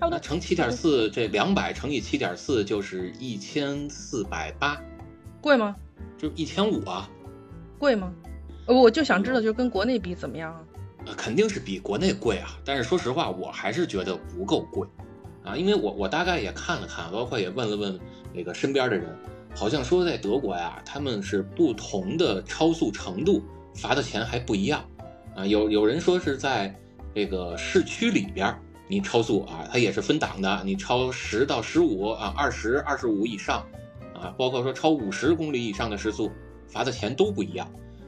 差不多那乘七点四，这两百乘以七点四就是一千四百八，贵吗？就一千五啊。贵吗？呃我就想知道，就跟国内比怎么样啊？呃，肯定是比国内贵啊，但是说实话，我还是觉得不够贵，啊，因为我我大概也看了看，包括也问了问那个身边的人，好像说在德国呀，他们是不同的超速程度罚的钱还不一样，啊，有有人说是在这个市区里边你超速啊，它也是分档的，你超十到十五啊，二十二十五以上，啊，包括说超五十公里以上的时速，罚的钱都不一样，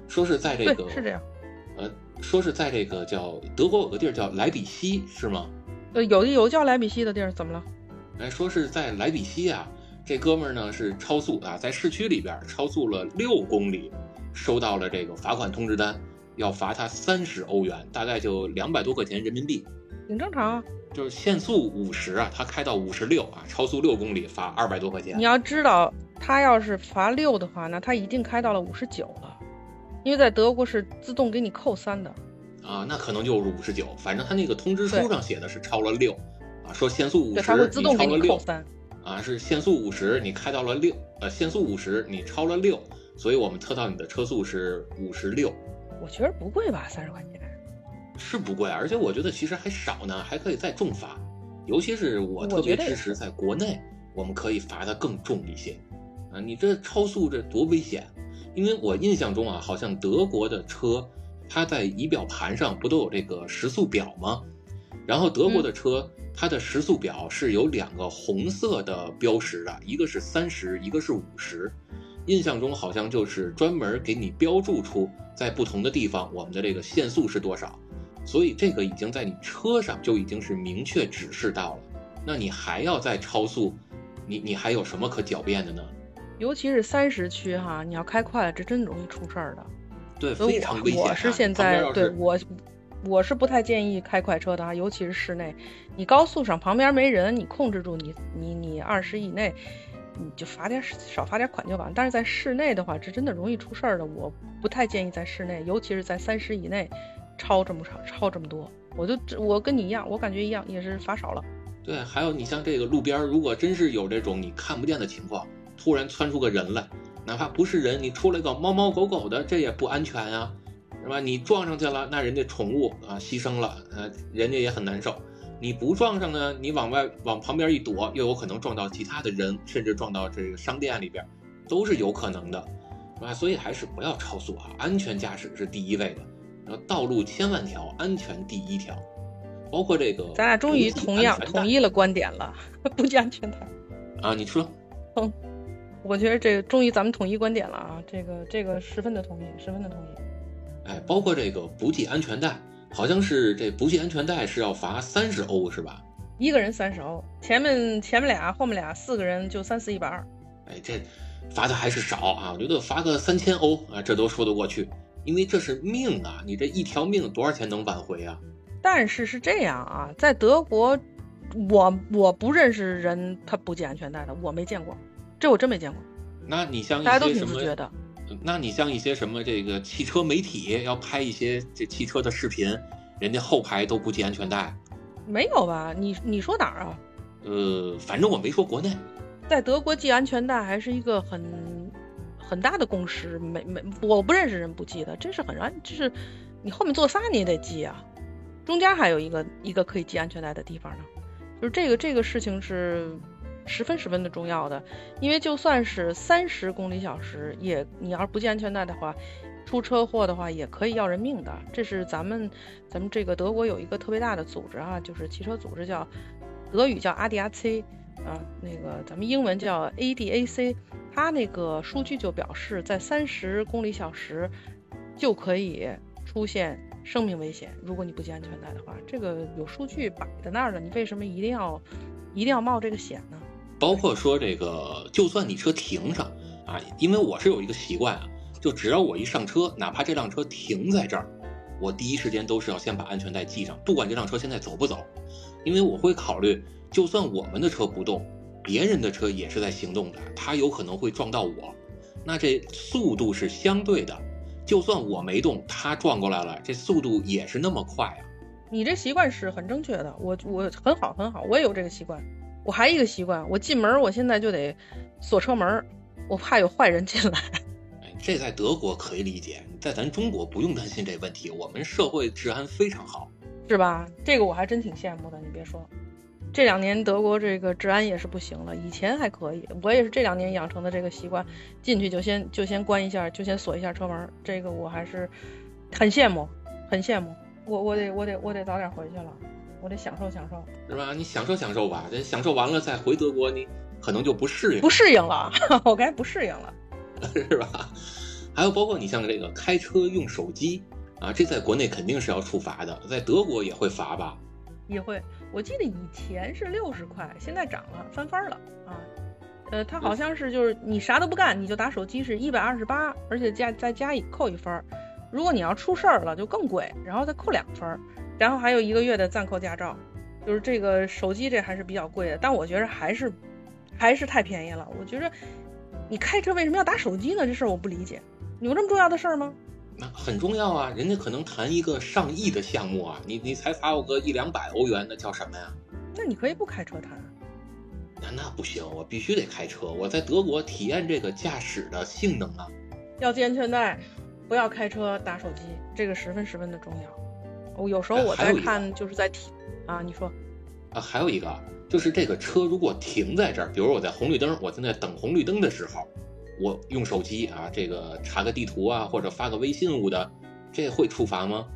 说是在这个，是这样。呃，说是在这个叫德国有个地儿叫莱比锡，是吗？呃，有有叫莱比锡的地儿，怎么了？哎，说是在莱比锡啊，这哥们儿呢是超速啊，在市区里边超速了六公里，收到了这个罚款通知单，要罚他三十欧元，大概就两百多块钱人民币。挺正常啊。就是限速五十啊，他开到五十六啊，超速六公里罚二百多块钱你。要知道，他要是罚六的话，那他一定开到了五十九了，因为在德国是自动给你扣三的。啊，那可能就是五十九，反正他那个通知书上写的是超了六，啊，说限速五对，十，你超了六。啊，是限速五十，你开到了六，呃，限速五十，你超了六，所以我们测到你的车速是五十六，我觉得不贵吧，三十块钱。是不贵，而且我觉得其实还少呢，还可以再重罚，尤其是我我特别支持在国内，我们可以罚的更重一些，啊，你这超速这多危险，因为我印象中啊，好像德国的车，它在仪表盘上不都有这个时速表吗？然后德国的车，它的时速表是有两个红色的标识的，一个是三十，一个是五十。印象中好像就是专门给你标注出在不同的地方我们的这个限速是多少，所以这个已经在你车上就已经是明确指示到了。那你还要再超速，你你还有什么可狡辩的呢？尤其是三十区哈，你要开快了，这真容易出事儿的。对，所以非常危险、啊。我我是现在是对我我是不太建议开快车的啊，尤其是室内。你高速上旁边没人，你控制住你你你二十以内，你就罚点少罚点款就完。但是在室内的话，这真的容易出事儿的。我不太建议在室内，尤其是在三十以内超这么超超这么多。我就我跟你一样，我感觉一样，也是罚少了。对，还有你像这个路边，如果真是有这种你看不见的情况，突然窜出个人来，哪怕不是人，你出来个猫猫狗狗的，这也不安全呀、是吧？你撞上去了，那人家宠物啊牺牲了，呃，人家也很难受。你不撞上呢，你往外往旁边一躲，又有可能撞到其他的人，甚至撞到这个商店里边，都是有可能的，是吧？所以还是不要超速啊，安全驾驶是第一位的。然后道路千万条，安全第一条，包括这个。咱俩终于同样统一了观点了，不系安全带。啊，你说，嗯，我觉得这个终于咱们统一观点了啊，这个这个十分的同意，十分的同意。哎，包括这个不系安全带，好像是这不系安全带是要罚三十欧是吧？一个人三十欧，前面前面俩，后面俩四个人就三四一百二。哎，这罚的还是少啊，我觉得罚个三千欧啊，这都说得过去，因为这是命啊，你这一条命多少钱能挽回啊？但是是这样啊，在德国，我我不认识人他不系安全带的，我没见过，这我真没见过。那你像一大家都挺自觉？的。那你像一些什么这个汽车媒体要拍一些这汽车的视频，人家后排都不系安全带。没有吧？你你说哪儿啊？呃，反正我没说国内，在德国系安全带还是一个很很大的共识，没没我不认识人不系的，这是很让，就是你后面坐仨你也得系啊，中间还有一个一个可以系安全带的地方呢，就是这个这个事情是十分十分的重要的，因为就算是三十公里小时，也你要是不系安全带的话，出车祸的话也可以要人命的。这是咱们咱们这个德国有一个特别大的组织啊，就是汽车组织叫德语叫阿迪亚 C。啊，那个咱们英文叫 ADAC，它那个数据就表示，在三十公里小时就可以出现生命危险。如果你不系安全带的话，这个有数据摆在那儿了，你为什么一定要一定要冒这个险呢？包括说这个，就算你车停上啊，因为我是有一个习惯啊，就只要我一上车，哪怕这辆车停在这儿，我第一时间都是要先把安全带系上，不管这辆车现在走不走，因为我会考虑。就算我们的车不动，别人的车也是在行动的，他有可能会撞到我，那这速度是相对的。就算我没动，他撞过来了，这速度也是那么快啊。你这习惯是很正确的，我我很好很好，我也有这个习惯。我还一个习惯，我进门我现在就得锁车门，我怕有坏人进来。哎，这在德国可以理解，在咱中国不用担心这问题，我们社会治安非常好，是吧？这个我还真挺羡慕的，你别说。这两年德国这个治安也是不行了，以前还可以，我也是这两年养成的这个习惯，进去就先就先关一下，就先锁一下车门，这个我还是很羡慕，很羡慕。我我得我得我得早点回去了，我得享受享受，是吧？你享受享受吧，这享受完了再回德国，你可能就不适应，不适应了，我该不适应了，是吧？还有包括你像这个开车用手机啊，这在国内肯定是要处罚的，在德国也会罚吧？也会。我记得以前是六十块，现在涨了，翻番了啊！呃，它好像是就是你啥都不干，你就打手机是一百二十八，而且加再加一扣一分儿。如果你要出事儿了就更贵，然后再扣两分，然后还有一个月的暂扣驾照。就是这个手机这还是比较贵的，但我觉着还是还是太便宜了。我觉着你开车为什么要打手机呢？这事儿我不理解，有这么重要的事儿吗？那很重要啊，人家可能谈一个上亿的项目啊，你你才罚我个一两百欧元，那叫什么呀？那你可以不开车谈。那那不行，我必须得开车，我在德国体验这个驾驶的性能啊。要系安全带，不要开车打手机，这个十分十分的重要。我有时候我在看，就是在停啊，你说啊，还有一个就是这个车如果停在这儿，比如我在红绿灯，我在那等红绿灯的时候。我用手机啊，这个查个地图啊，或者发个微信物的，这会处罚吗？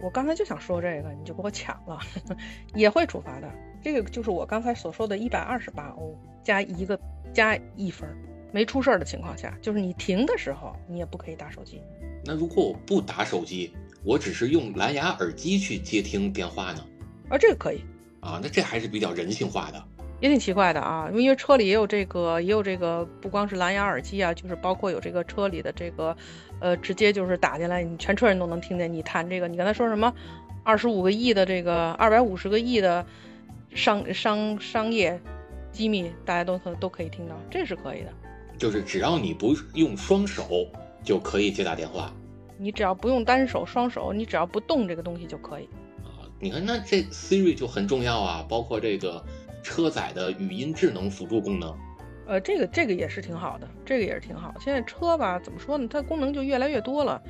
我刚才就想说这个，你就给我抢了，也会处罚的。这个就是我刚才所说的一百二十八欧加一个加一分，没出事儿的情况下，就是你停的时候你也不可以打手机。那如果我不打手机，我只是用蓝牙耳机去接听电话呢？啊，这个可以啊，那这还是比较人性化的。也挺奇怪的啊，因为车里也有这个，也有这个，不光是蓝牙耳机啊，就是包括有这个车里的这个，呃，直接就是打进来，你全车人都能听见你谈这个。你刚才说什么？二十五个亿的这个，二百五十个亿的商商商业机密，大家都可都可以听到，这是可以的。就是只要你不用双手就可以接打电话，你只要不用单手双手，你只要不动这个东西就可以。啊，你看那这 Siri 就很重要啊，包括这个。车载的语音智能辅助功能，呃，这个这个也是挺好的，这个也是挺好。现在车吧，怎么说呢？它功能就越来越多了。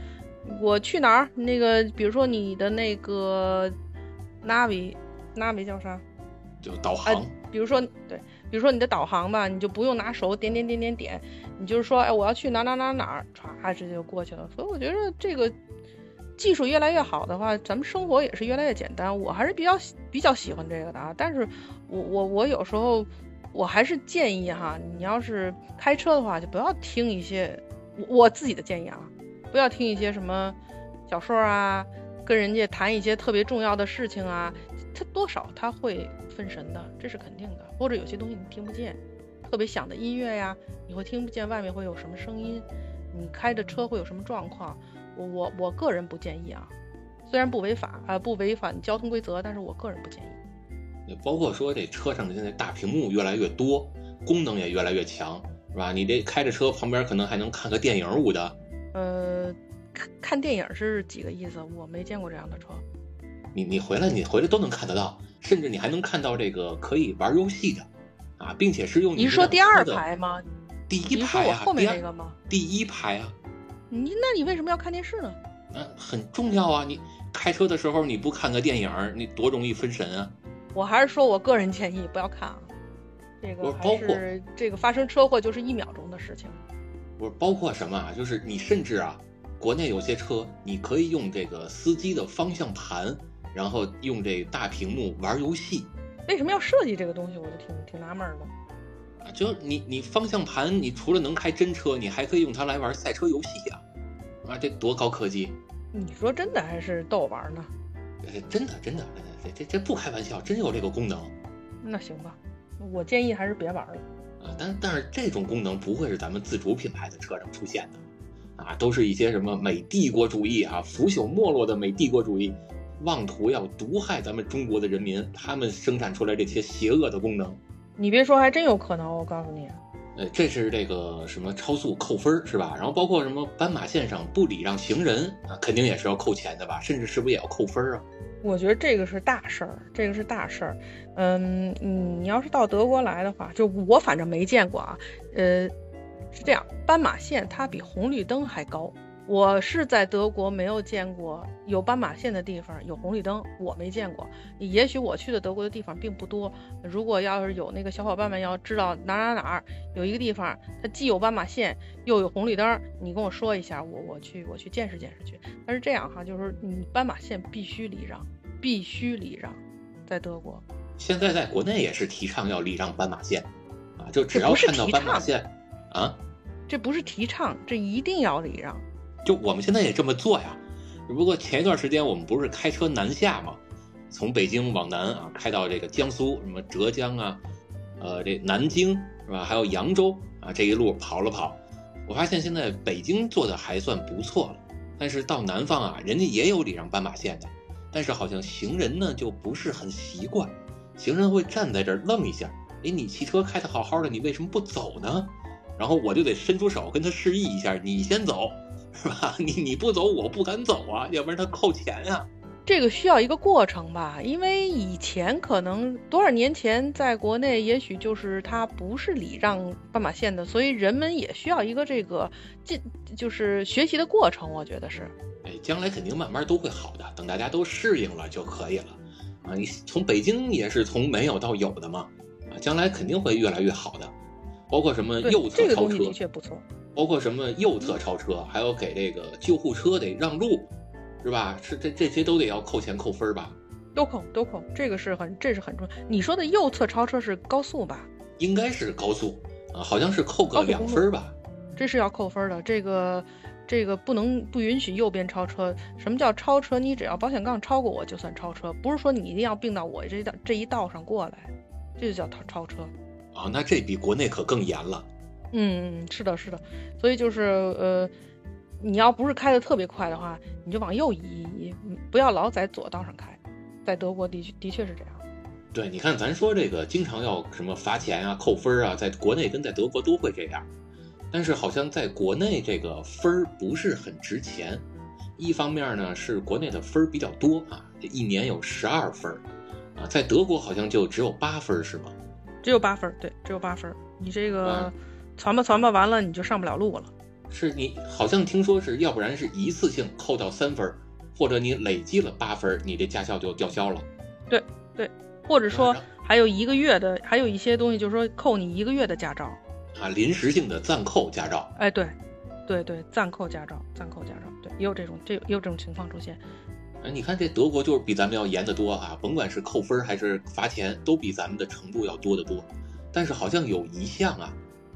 我去哪儿？那个，比如说你的那个 Navi，Navi 叫啥？就导航。比如说，对，比如说你的导航吧，你就不用拿手点点点点点，你就是说，哎，我要去哪哪哪哪儿，唰，直接就过去了。所以我觉得这个技术越来越好的话，咱们生活也是越来越简单。我还是比较比较喜欢这个的啊，但是。我我我有时候我还是建议哈，你要是开车的话，就不要听一些我我自己的建议啊，不要听一些什么小说啊，跟人家谈一些特别重要的事情啊，他多少他会分神的，这是肯定的。或者有些东西你听不见，特别响的音乐呀，你会听不见外面会有什么声音，你开着车会有什么状况，我我我个人不建议啊，虽然不违法啊不违反交通规则，但是我个人不建议。也包括说这车上的现在大屏幕越来越多，功能也越来越强，是吧？你这开着车旁边可能还能看个电影舞的。呃，看看电影是几个意思？我没见过这样的车。你你回来你回来都能看得到，甚至你还能看到这个可以玩游戏的，啊，并且是用你是说第二排吗？第一排啊，后面那个吗？第一排啊。你那你为什么要看电视呢？嗯，很重要啊！你开车的时候你不看个电影，你多容易分神啊！我还是说我个人建议不要看啊。这个包括这个发生车祸就是一秒钟的事情。不是包括什么啊？就是你甚至啊，国内有些车你可以用这个司机的方向盘，然后用这大屏幕玩游戏。为什么要设计这个东西？我就挺挺纳闷的。啊，就你你方向盘，你除了能开真车，你还可以用它来玩赛车游戏呀！啊，这多高科技！你说真的还是逗我玩呢？真的真的，这这这不开玩笑，真有这个功能。那行吧，我建议还是别玩了。啊，但但是这种功能不会是咱们自主品牌的车上出现的，啊，都是一些什么美帝国主义啊，腐朽没落的美帝国主义，妄图要毒害咱们中国的人民，他们生产出来这些邪恶的功能。你别说，还真有可能，我告诉你。呃，这是这个什么超速扣分是吧？然后包括什么斑马线上不礼让行人啊，肯定也是要扣钱的吧？甚至是不是也要扣分啊？我觉得这个是大事儿，这个是大事儿。嗯嗯，你要是到德国来的话，就我反正没见过啊。呃，是这样，斑马线它比红绿灯还高。我是在德国没有见过有斑马线的地方有红绿灯，我没见过。也许我去的德国的地方并不多。如果要是有那个小伙伴们要知道哪哪哪儿有一个地方，它既有斑马线又有红绿灯，你跟我说一下，我我去我去见识见识去。但是这样哈，就是你斑马线必须礼让，必须礼让，在德国。现在在国内也是提倡要礼让斑马线啊，就只要看到斑马线啊，这不是提倡，这一定要礼让。就我们现在也这么做呀，只不过前一段时间我们不是开车南下嘛，从北京往南啊，开到这个江苏什么浙江啊，呃，这南京是吧？还有扬州啊，这一路跑了跑，我发现现在北京做的还算不错了，但是到南方啊，人家也有礼让斑马线的，但是好像行人呢就不是很习惯，行人会站在这儿愣一下，哎，你汽车开的好好的，你为什么不走呢？然后我就得伸出手跟他示意一下，你先走。是吧？你你不走，我不敢走啊，要不然他扣钱呀。这个需要一个过程吧，因为以前可能多少年前在国内，也许就是他不是礼让斑马线的，所以人们也需要一个这个进就是学习的过程，我觉得是。哎，将来肯定慢慢都会好的，等大家都适应了就可以了。啊，你从北京也是从没有到有的嘛，啊，将来肯定会越来越好的，包括什么右侧超车。这个东西的确不错。包括什么右侧超车，还有给这个救护车得让路，是吧？是这这些都得要扣钱扣分吧？都扣都扣，这个是很这是很重要。你说的右侧超车是高速吧？应该是高速啊，好像是扣个两分吧？这是要扣分的，这个这个不能不允许右边超车。什么叫超车？你只要保险杠超过我就算超车，不是说你一定要并到我这道这一道上过来，这就叫超超车。啊，那这比国内可更严了。嗯，是的，是的，所以就是呃，你要不是开的特别快的话，你就往右移移，不要老在左道上开。在德国的确的确是这样。对，你看咱说这个经常要什么罚钱啊、扣分啊，在国内跟在德国都会这样，但是好像在国内这个分儿不是很值钱。一方面呢是国内的分儿比较多啊，这一年有十二分啊，在德国好像就只有八分是吗？只有八分对，只有八分你这个。传吧传吧，完了你就上不了路了。是你好像听说是要不然是一次性扣到三分，或者你累积了八分，你这驾校就吊销了。对对，或者说还有一个月的，还有一些东西就是说扣你一个月的驾照啊，临时性的暂扣驾照。哎，对对对，暂扣驾照，暂扣驾照，对，也有这种这也有这种情况出现。哎，你看这德国就是比咱们要严得多啊，甭管是扣分还是罚钱，都比咱们的程度要多得多。但是好像有一项啊。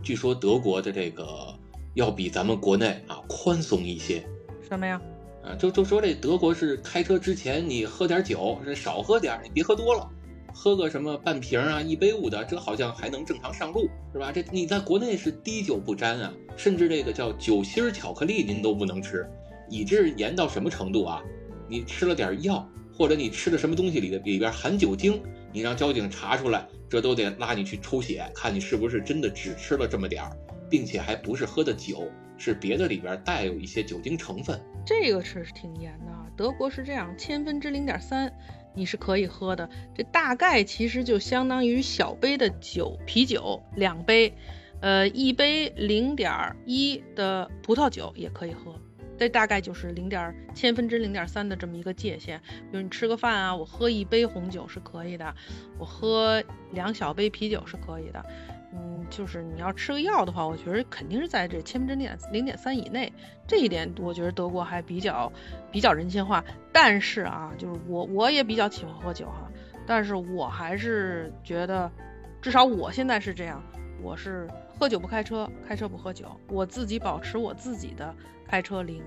据说德国的这个要比咱们国内啊宽松一些，什么呀？啊，就就说这德国是开车之前你喝点酒，少喝点，你别喝多了，喝个什么半瓶啊、一杯五的，这好像还能正常上路，是吧？这你在国内是滴酒不沾啊，甚至这个叫酒心巧克力您都不能吃，以致严到什么程度啊？你吃了点药，或者你吃的什么东西里的里边含酒精，你让交警查出来。这都得拉你去抽血，看你是不是真的只吃了这么点儿，并且还不是喝的酒，是别的里边带有一些酒精成分。这个是挺严的。德国是这样，千分之零点三，你是可以喝的。这大概其实就相当于小杯的酒，啤酒两杯，呃，一杯零点一的葡萄酒也可以喝。这大概就是零点千分之零点三的这么一个界限。比如你吃个饭啊，我喝一杯红酒是可以的，我喝两小杯啤酒是可以的。嗯，就是你要吃个药的话，我觉得肯定是在这千分之零点零点三以内。这一点我觉得德国还比较比较人性化。但是啊，就是我我也比较喜欢喝酒哈，但是我还是觉得，至少我现在是这样，我是喝酒不开车，开车不喝酒，我自己保持我自己的。开车零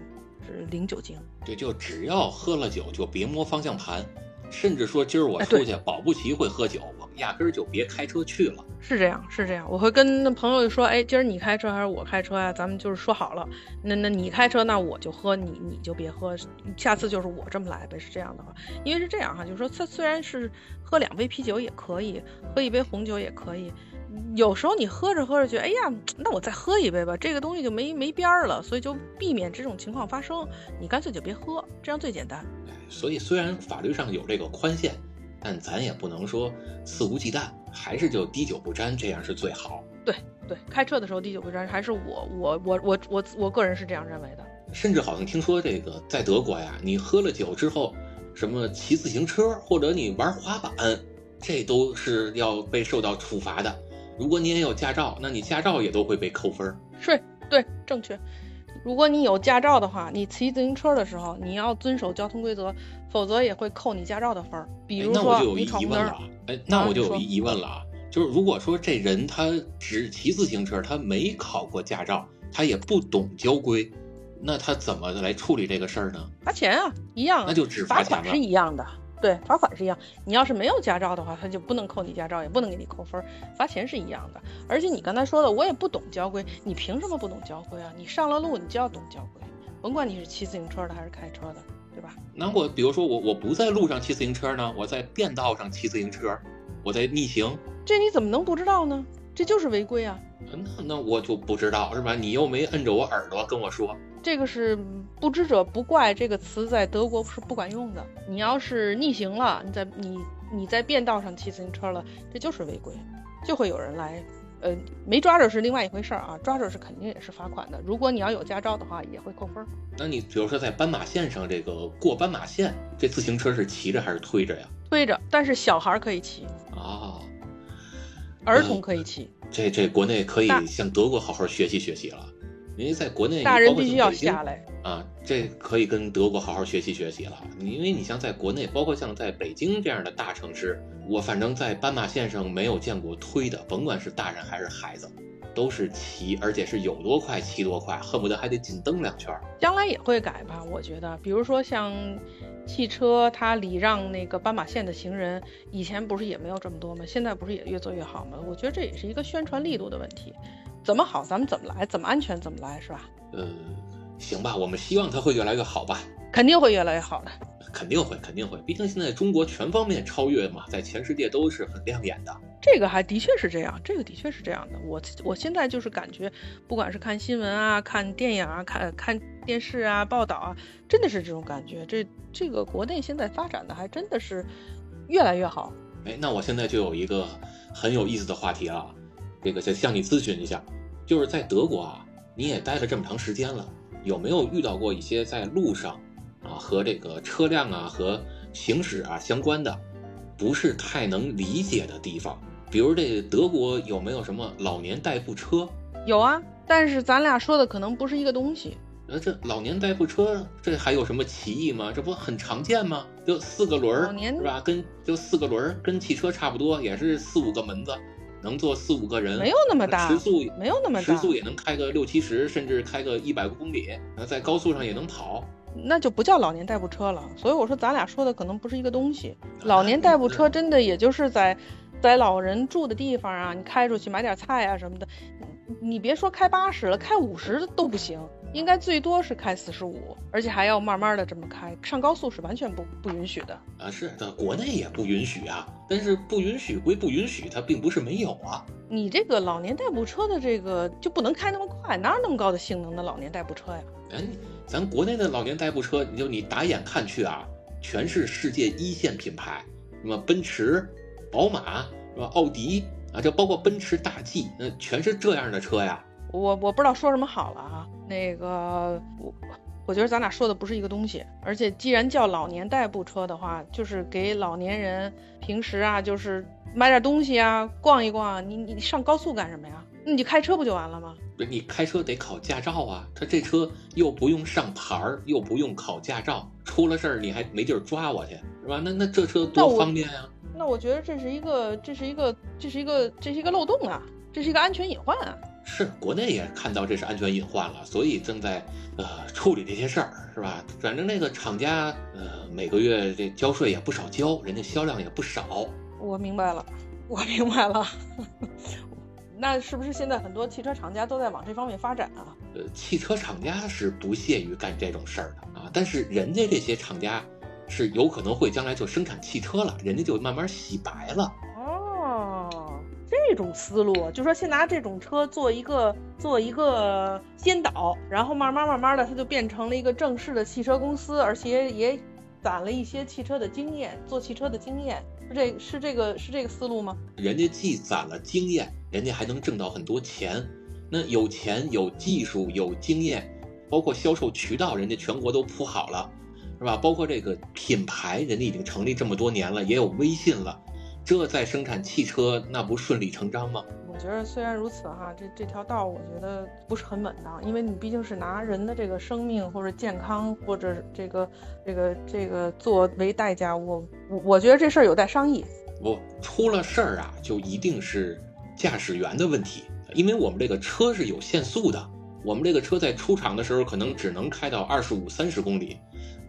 是零酒精，对，就只要喝了酒就别摸方向盘，甚至说今儿我出去保不齐会喝酒，我们压根儿就别开车去了。是这样，是这样，我会跟朋友说，哎，今儿你开车还是我开车呀？咱们就是说好了，那那你开车，那我就喝，你你就别喝，下次就是我这么来呗，是这样的话，因为是这样哈，就是说他虽然是喝两杯啤酒也可以，喝一杯红酒也可以。有时候你喝着喝着觉得，哎呀，那我再喝一杯吧，这个东西就没没边儿了，所以就避免这种情况发生，你干脆就别喝，这样最简单。所以虽然法律上有这个宽限，但咱也不能说肆无忌惮，还是就滴酒不沾，这样是最好。对对，开车的时候滴酒不沾，还是我我我我我我个人是这样认为的。甚至好像听说这个在德国呀，你喝了酒之后，什么骑自行车或者你玩滑板，这都是要被受到处罚的。如果你也有驾照，那你驾照也都会被扣分。是，对，正确。如果你有驾照的话，你骑自行车的时候你要遵守交通规则，否则也会扣你驾照的分。比如说你闯红灯了，哎，那我就有疑问了啊，就是如果说这人他只骑自行车，他没考过驾照，他也不懂交规，那他怎么来处理这个事儿呢？罚钱啊，一样，那就只罚款是一样的。对，罚款是一样。你要是没有驾照的话，他就不能扣你驾照，也不能给你扣分，罚钱是一样的。而且你刚才说的，我也不懂交规，你凭什么不懂交规啊？你上了路，你就要懂交规，甭管你是骑自行车的还是开车的，对吧？那我比如说我我不在路上骑自行车呢，我在便道上骑自行车，我在逆行，这你怎么能不知道呢？这就是违规啊！那那我就不知道是吧？你又没摁着我耳朵跟我说。这个是不知者不怪这个词在德国是不管用的。你要是逆行了，你在你你在便道上骑自行车了，这就是违规，就会有人来。呃，没抓着是另外一回事儿啊，抓着是肯定也是罚款的。如果你要有驾照的话，也会扣分。那你比如说在斑马线上这个过斑马线，这自行车是骑着还是推着呀？推着，但是小孩可以骑啊。儿童可以骑，这这国内可以向德国好好学习学习了，因为在国内大人必须要下来啊，这可以跟德国好好学习学习了。因为你像在国内，包括像在北京这样的大城市，我反正在斑马线上没有见过推的，甭管是大人还是孩子，都是骑，而且是有多快骑多快，恨不得还得紧蹬两圈。将来也会改吧，我觉得，比如说像。汽车它礼让那个斑马线的行人，以前不是也没有这么多吗？现在不是也越做越好吗？我觉得这也是一个宣传力度的问题，怎么好咱们怎么来，怎么安全怎么来，是吧？呃，行吧，我们希望它会越来越好吧。肯定会越来越好的。肯定会，肯定会。毕竟现在中国全方面超越嘛，在全世界都是很亮眼的。这个还的确是这样，这个的确是这样的。我我现在就是感觉，不管是看新闻啊、看电影啊、看看电视啊、报道啊，真的是这种感觉。这这个国内现在发展的还真的是越来越好。哎，那我现在就有一个很有意思的话题了，这个想向你咨询一下，就是在德国啊，你也待了这么长时间了，有没有遇到过一些在路上？啊，和这个车辆啊和行驶啊相关的，不是太能理解的地方。比如这德国有没有什么老年代步车？有啊，但是咱俩说的可能不是一个东西。呃，这老年代步车这还有什么歧义吗？这不很常见吗？就四个轮儿，是吧？跟就四个轮儿，跟汽车差不多，也是四五个门子，能坐四五个人。没有那么大，时速没有那么大，时速也能开个六七十，甚至开个一百公里。那在高速上也能跑。那就不叫老年代步车了，所以我说咱俩说的可能不是一个东西。老年代步车真的也就是在，在老人住的地方啊，你开出去买点菜啊什么的，你别说开八十了，开五十都不行，应该最多是开四十五，而且还要慢慢的这么开，上高速是完全不不允许的啊。是的，国内也不允许啊，但是不允许归不允许，它并不是没有啊。你这个老年代步车的这个就不能开那么快，哪有那么高的性能的老年代步车呀？哎。咱国内的老年代步车，你就你打眼看去啊，全是世界一线品牌，什么奔驰、宝马，是吧？奥迪啊，就包括奔驰大 G，那全是这样的车呀。我我不知道说什么好了啊，那个我我觉得咱俩说的不是一个东西，而且既然叫老年代步车的话，就是给老年人平时啊，就是买点东西啊，逛一逛，你你上高速干什么呀？那你开车不就完了吗？不是你开车得考驾照啊，他这车又不用上牌儿，又不用考驾照，出了事儿你还没地儿抓我去，是吧？那那这车多方便呀！那我觉得这是一个这是一个这是一个这是一个漏洞啊，这是一个安全隐患啊。是国内也看到这是安全隐患了，所以正在呃处理这些事儿，是吧？反正那个厂家呃每个月这交税也不少交，人家销量也不少。我明白了，我明白了。那是不是现在很多汽车厂家都在往这方面发展啊？呃，汽车厂家是不屑于干这种事儿的啊，但是人家这些厂家是有可能会将来就生产汽车了，人家就慢慢洗白了。这种思路，就说先拿这种车做一个做一个先导，然后慢慢慢慢的，它就变成了一个正式的汽车公司，而且也攒了一些汽车的经验，做汽车的经验，是这是这个是这个思路吗？人家既攒了经验，人家还能挣到很多钱。那有钱、有技术、有经验，包括销售渠道，人家全国都铺好了，是吧？包括这个品牌，人家已经成立这么多年了，也有微信了，这在生产汽车，那不顺理成章吗？我觉得虽然如此哈，这这条道我觉得不是很稳当，因为你毕竟是拿人的这个生命或者健康或者这个这个这个作为代价，我我我觉得这事儿有待商议。不出了事儿啊，就一定是驾驶员的问题，因为我们这个车是有限速的，我们这个车在出厂的时候可能只能开到二十五、三十公里，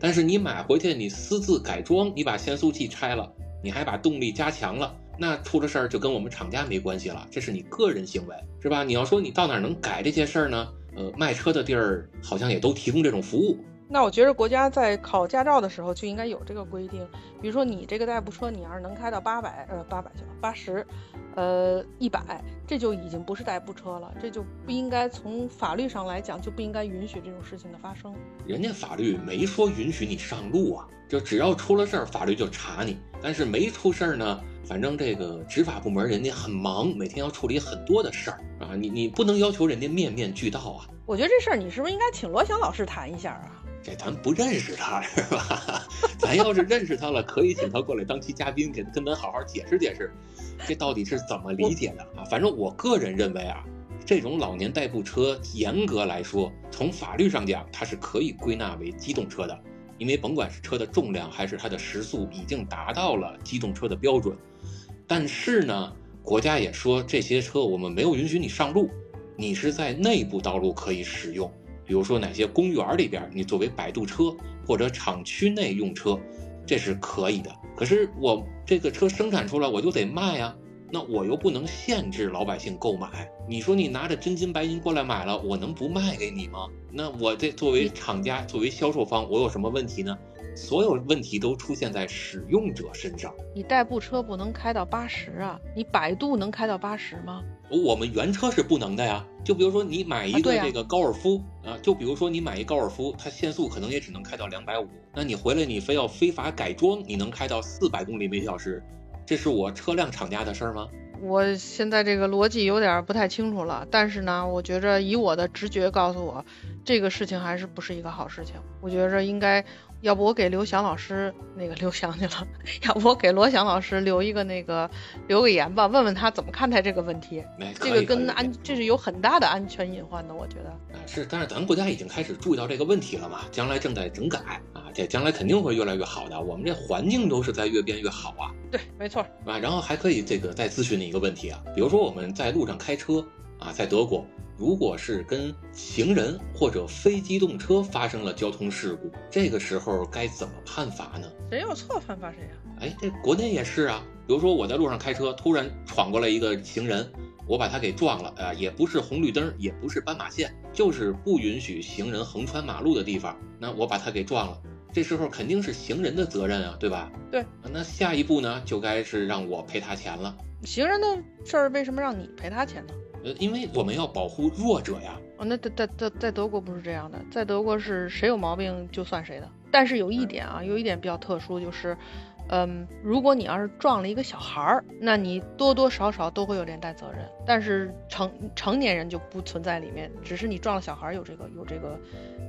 但是你买回去，你私自改装，你把限速器拆了，你还把动力加强了，那出了事儿就跟我们厂家没关系了，这是你个人行为，是吧？你要说你到哪儿能改这些事儿呢？呃，卖车的地儿好像也都提供这种服务。那我觉得国家在考驾照的时候就应该有这个规定，比如说你这个代步车，你要是能开到八百，呃，八百去了，八十，呃，一百，这就已经不是代步车了，这就不应该从法律上来讲就不应该允许这种事情的发生。人家法律没说允许你上路啊，就只要出了事儿，法律就查你。但是没出事儿呢，反正这个执法部门人家很忙，每天要处理很多的事儿啊，你你不能要求人家面面俱到啊。我觉得这事儿你是不是应该请罗翔老师谈一下啊？这咱不认识他是吧？咱要是认识他了，可以请他过来当期嘉宾，给跟咱好好解释解释，这到底是怎么理解的啊？反正我个人认为啊，这种老年代步车，严格来说，从法律上讲，它是可以归纳为机动车的，因为甭管是车的重量还是它的时速，已经达到了机动车的标准。但是呢，国家也说这些车我们没有允许你上路，你是在内部道路可以使用。比如说哪些公园里边，你作为摆渡车或者厂区内用车，这是可以的。可是我这个车生产出来，我就得卖呀，那我又不能限制老百姓购买。你说你拿着真金白银过来买了，我能不卖给你吗？那我这作为厂家，作为销售方，我有什么问题呢？所有问题都出现在使用者身上。你代步车不能开到八十啊，你百度能开到八十吗？我们原车是不能的呀。就比如说你买一个这个高尔夫啊，就比如说你买一高尔夫，它限速可能也只能开到两百五，那你回来你非要非法改装，你能开到四百公里每小时，这是我车辆厂家的事儿吗？我现在这个逻辑有点不太清楚了，但是呢，我觉着以我的直觉告诉我，这个事情还是不是一个好事情。我觉着应该，要不我给刘翔老师那个刘翔去了，要不我给罗翔老师留一个那个留个言吧，问问他怎么看待这个问题。这个跟安这是有很大的安全隐患的，我觉得。是，但是咱们国家已经开始注意到这个问题了嘛，将来正在整改啊，这将来肯定会越来越好的。我们这环境都是在越变越好啊。对，没错。啊，然后还可以这个再咨询你一个问题啊，比如说我们在路上开车啊，在德国，如果是跟行人或者非机动车发生了交通事故，这个时候该怎么判罚呢？谁有错判罚谁呀？哎，这国内也是啊，比如说我在路上开车，突然闯过来一个行人，我把他给撞了啊，也不是红绿灯，也不是斑马线，就是不允许行人横穿马路的地方，那我把他给撞了。这时候肯定是行人的责任啊，对吧？对，那下一步呢，就该是让我赔他钱了。行人的事儿为什么让你赔他钱呢？呃，因为我们要保护弱者呀。哦，那在在在在德国不是这样的，在德国是谁有毛病就算谁的。但是有一点啊，有一点比较特殊，就是，嗯，如果你要是撞了一个小孩儿，那你多多少少都会有连带责任。但是成成年人就不存在里面，只是你撞了小孩儿有这个有这个，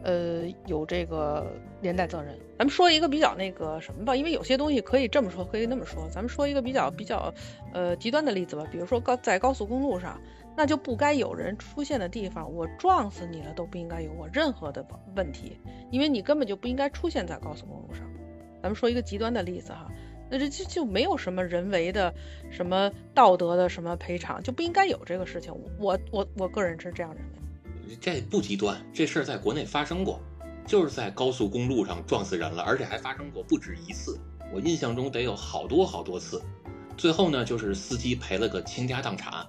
呃，有这个连带责任。咱们说一个比较那个什么吧，因为有些东西可以这么说，可以那么说。咱们说一个比较比较呃极端的例子吧，比如说高在高速公路上。那就不该有人出现的地方，我撞死你了都不应该有我任何的问题，因为你根本就不应该出现在高速公路上。咱们说一个极端的例子哈，那这就就没有什么人为的、什么道德的什么赔偿，就不应该有这个事情。我我我个人是这样认为。这不极端，这事儿在国内发生过，就是在高速公路上撞死人了，而且还发生过不止一次。我印象中得有好多好多次，最后呢，就是司机赔了个倾家荡产。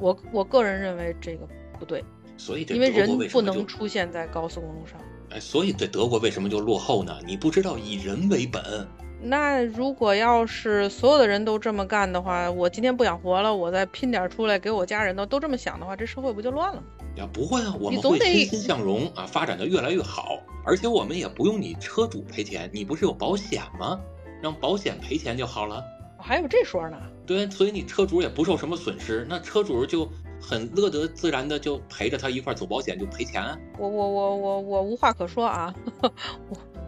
我我个人认为这个不对，所以这因为人不能出现在高速公路上。哎，所以这德国为什么就落后呢？你不知道以人为本。那如果要是所有的人都这么干的话，我今天不想活了，我再拼点出来给我家人都都这么想的话，这社会不就乱了吗？呀，不会啊，我们会欣欣向荣啊，发展的越来越好，而且我们也不用你车主赔钱，你不是有保险吗？让保险赔钱就好了。还有这说呢？对，所以你车主也不受什么损失，那车主就很乐得自然的就陪着他一块走保险，就赔钱。我我我我我无话可说啊，我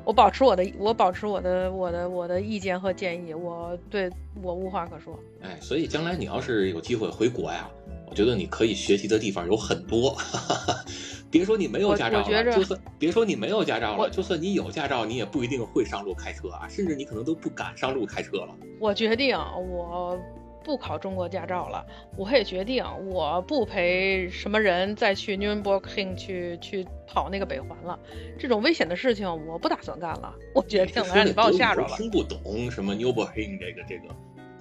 我保持我的我保持我的我的我的意见和建议，我对我无话可说。哎，所以将来你要是有机会回国呀，我觉得你可以学习的地方有很多。哈哈别说你没有驾照了，就算别说你没有驾照了，就算你有驾照，你也不一定会上路开车啊，甚至你可能都不敢上路开车了。我决定，我不考中国驾照了。我也决定，我不陪什么人再去 Nürburgring 去去跑那个北环了。这种危险的事情，我不打算干了。我决定了，让你把我吓着了。听不懂什么 Nürburgring 这个这个。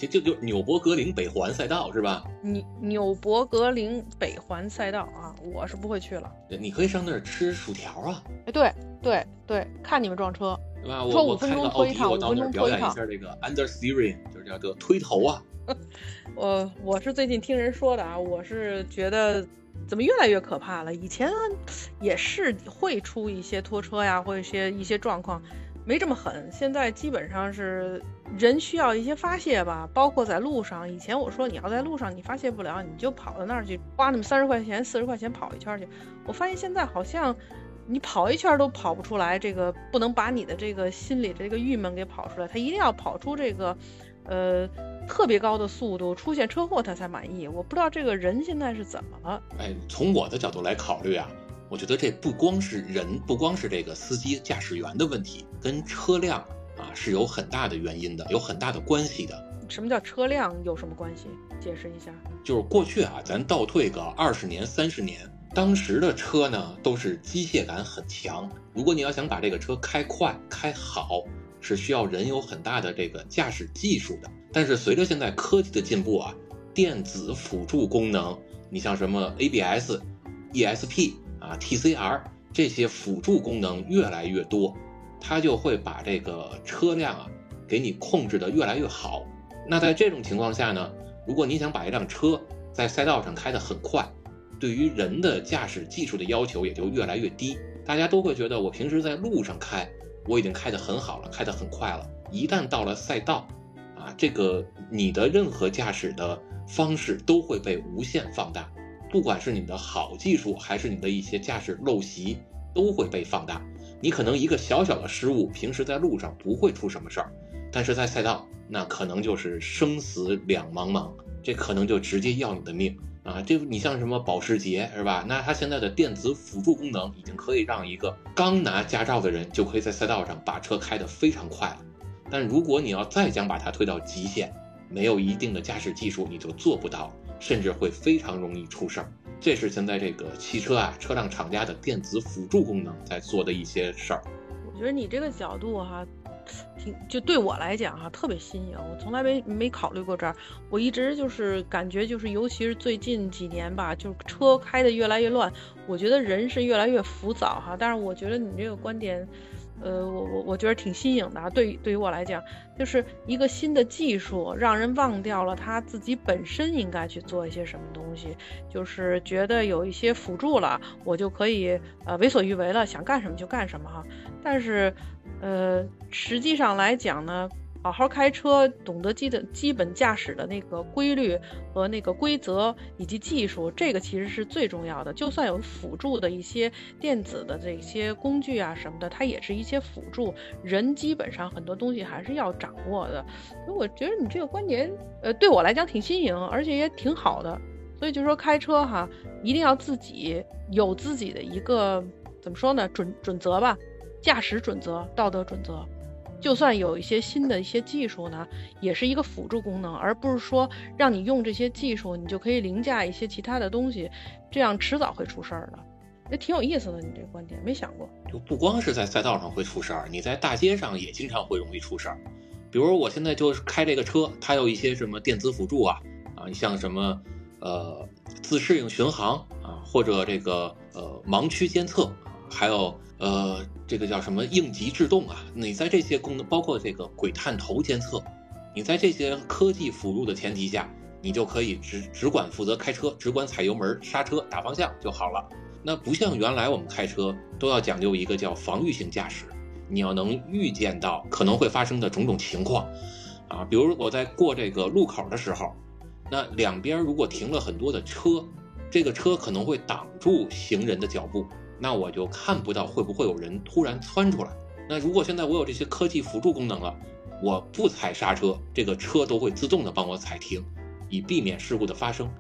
就就纽博格林北环赛道是吧？纽纽博格林北环赛道啊，我是不会去了。你可以上那儿吃薯条啊！哎，对对对，看你们撞车，对吧？我我开个奥迪，我到那儿表演一下这个 under steering，就是叫这推头啊。我我是最近听人说的啊，我是觉得怎么越来越可怕了。以前也是会出一些拖车呀，或者一些一些状况。没这么狠，现在基本上是人需要一些发泄吧，包括在路上。以前我说你要在路上你发泄不了，你就跑到那儿去花那么三十块钱、四十块钱跑一圈去。我发现现在好像你跑一圈都跑不出来，这个不能把你的这个心里这个郁闷给跑出来，他一定要跑出这个呃特别高的速度，出现车祸他才满意。我不知道这个人现在是怎么了。哎，从我的角度来考虑啊。我觉得这不光是人，不光是这个司机驾驶员的问题，跟车辆啊是有很大的原因的，有很大的关系的。什么叫车辆有什么关系？解释一下。就是过去啊，咱倒退个二十年、三十年，当时的车呢都是机械感很强。如果你要想把这个车开快、开好，是需要人有很大的这个驾驶技术的。但是随着现在科技的进步啊，电子辅助功能，你像什么 ABS、ESP。啊，TCR 这些辅助功能越来越多，它就会把这个车辆啊给你控制的越来越好。那在这种情况下呢，如果你想把一辆车在赛道上开得很快，对于人的驾驶技术的要求也就越来越低。大家都会觉得我平时在路上开，我已经开得很好了，开得很快了。一旦到了赛道，啊，这个你的任何驾驶的方式都会被无限放大。不管是你的好技术，还是你的一些驾驶陋习，都会被放大。你可能一个小小的失误，平时在路上不会出什么事儿，但是在赛道，那可能就是生死两茫茫，这可能就直接要你的命啊！这你像什么保时捷是吧？那它现在的电子辅助功能已经可以让一个刚拿驾照的人就可以在赛道上把车开得非常快了。但如果你要再想把它推到极限，没有一定的驾驶技术，你就做不到。甚至会非常容易出事儿，这是现在这个汽车啊车辆厂家的电子辅助功能在做的一些事儿。我觉得你这个角度哈，挺就对我来讲哈特别新颖，我从来没没考虑过这儿。我一直就是感觉就是，尤其是最近几年吧，就是车开的越来越乱，我觉得人是越来越浮躁哈。但是我觉得你这个观点，呃，我我我觉得挺新颖的啊。对对于我来讲，就是一个新的技术，让人忘掉了他自己本身应该去做一些什么东西，就是觉得有一些辅助了，我就可以呃为所欲为了，想干什么就干什么哈。但是呃，实际上来讲呢。好好开车，懂得基本基本驾驶的那个规律和那个规则以及技术，这个其实是最重要的。就算有辅助的一些电子的这些工具啊什么的，它也是一些辅助。人基本上很多东西还是要掌握的。所以我觉得你这个观点，呃，对我来讲挺新颖，而且也挺好的。所以就说开车哈，一定要自己有自己的一个怎么说呢准准则吧，驾驶准则、道德准则。就算有一些新的一些技术呢，也是一个辅助功能，而不是说让你用这些技术，你就可以凌驾一些其他的东西，这样迟早会出事儿的。也挺有意思的，你这观点没想过。就不光是在赛道上会出事儿，你在大街上也经常会容易出事儿。比如我现在就是开这个车，它有一些什么电子辅助啊啊，你像什么呃自适应巡航啊，或者这个呃盲区监测，还有。呃，这个叫什么应急制动啊？你在这些功能，包括这个轨探头监测，你在这些科技辅助的前提下，你就可以只只管负责开车，只管踩油门、刹车、打方向就好了。那不像原来我们开车都要讲究一个叫防御性驾驶，你要能预见到可能会发生的种种情况啊。比如我在过这个路口的时候，那两边如果停了很多的车，这个车可能会挡住行人的脚步。那我就看不到会不会有人突然窜出来。那如果现在我有这些科技辅助功能了，我不踩刹车，这个车都会自动的帮我踩停，以避免事故的发生。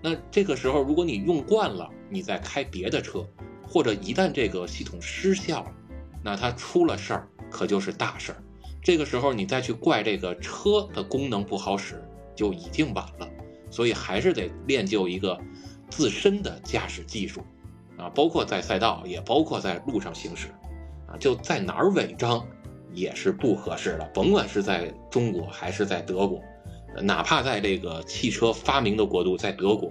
那这个时候，如果你用惯了，你再开别的车，或者一旦这个系统失效了，那它出了事儿可就是大事儿。这个时候你再去怪这个车的功能不好使，就已经晚了。所以还是得练就一个自身的驾驶技术。啊，包括在赛道，也包括在路上行驶，啊，就在哪儿违章也是不合适的。甭管是在中国还是在德国，哪怕在这个汽车发明的国度，在德国，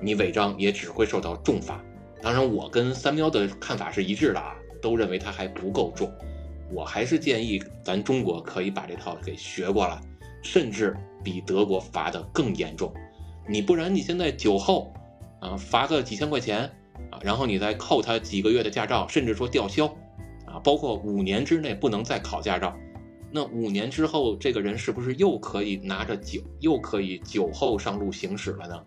你违章也只会受到重罚。当然，我跟三喵的看法是一致的啊，都认为它还不够重。我还是建议咱中国可以把这套给学过来，甚至比德国罚的更严重。你不然你现在酒后，啊，罚个几千块钱。啊，然后你再扣他几个月的驾照，甚至说吊销，啊，包括五年之内不能再考驾照，那五年之后，这个人是不是又可以拿着酒，又可以酒后上路行驶了呢？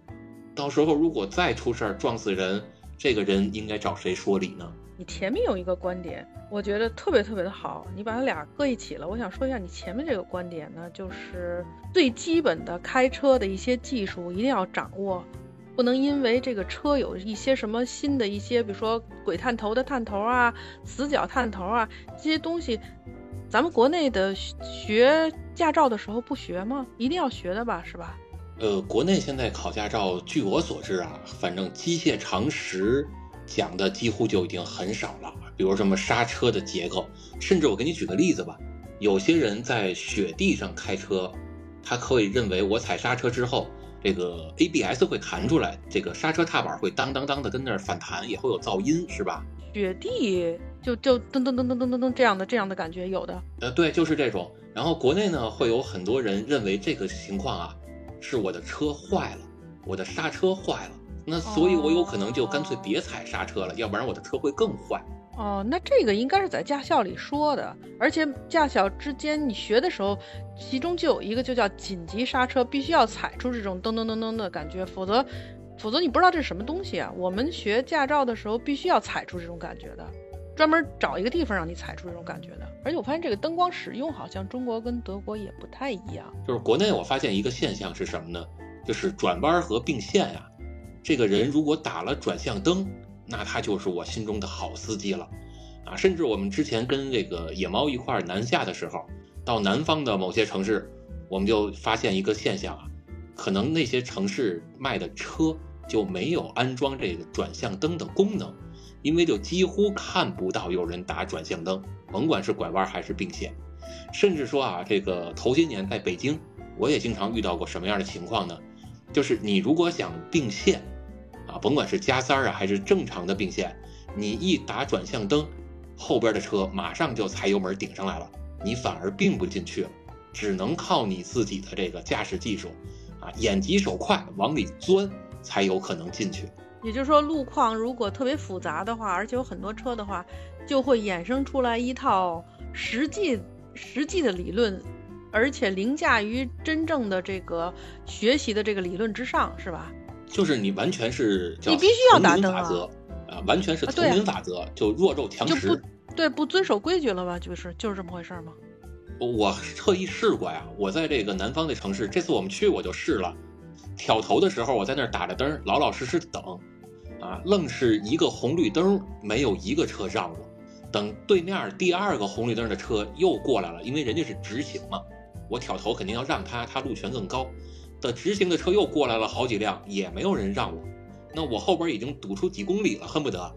到时候如果再出事儿撞死人，这个人应该找谁说理呢？你前面有一个观点，我觉得特别特别的好，你把它俩搁一起了。我想说一下你前面这个观点呢，就是最基本的开车的一些技术一定要掌握。不能因为这个车有一些什么新的一些，比如说鬼探头的探头啊、死角探头啊这些东西，咱们国内的学驾照的时候不学吗？一定要学的吧，是吧？呃，国内现在考驾照，据我所知啊，反正机械常识讲的几乎就已经很少了。比如什么刹车的结构，甚至我给你举个例子吧，有些人在雪地上开车，他可以认为我踩刹车之后。这个 ABS 会弹出来，这个刹车踏板会当当当的跟那儿反弹，也会有噪音，是吧？雪地就就噔噔噔噔噔噔噔这样的这样的感觉有的。呃，对，就是这种。然后国内呢，会有很多人认为这个情况啊，是我的车坏了，我的刹车坏了，那所以我有可能就干脆别踩刹车了，要不然我的车会更坏。哦，那这个应该是在驾校里说的，而且驾校之间你学的时候，其中就有一个就叫紧急刹车，必须要踩出这种噔噔噔噔的感觉，否则，否则你不知道这是什么东西啊。我们学驾照的时候必须要踩出这种感觉的，专门找一个地方让你踩出这种感觉的。而且我发现这个灯光使用好像中国跟德国也不太一样。就是国内我发现一个现象是什么呢？就是转弯和并线呀，这个人如果打了转向灯。那他就是我心中的好司机了，啊，甚至我们之前跟这个野猫一块南下的时候，到南方的某些城市，我们就发现一个现象啊，可能那些城市卖的车就没有安装这个转向灯的功能，因为就几乎看不到有人打转向灯，甭管是拐弯还是并线，甚至说啊，这个头些年在北京，我也经常遇到过什么样的情况呢？就是你如果想并线。啊，甭管是加塞儿啊，还是正常的并线，你一打转向灯，后边的车马上就踩油门顶上来了，你反而并不进去了，只能靠你自己的这个驾驶技术，啊，眼疾手快往里钻，才有可能进去。也就是说，路况如果特别复杂的话，而且有很多车的话，就会衍生出来一套实际实际的理论，而且凌驾于真正的这个学习的这个理论之上，是吧？就是你完全是你必须要打灯啊，啊，完全是丛林法则，就弱肉强食，对，不遵守规矩了吧？就是就是这么回事吗？我特意试过呀，我在这个南方的城市，这次我们去我就试了，挑头的时候我在那儿打着灯，老老实实等。啊，愣是一个红绿灯，没有一个车让我。等对面第二个红绿灯的车又过来了，因为人家是直行嘛，我挑头肯定要让他，他路权更高。等直行的车又过来了好几辆，也没有人让我。那我后边已经堵出几公里了，恨不得。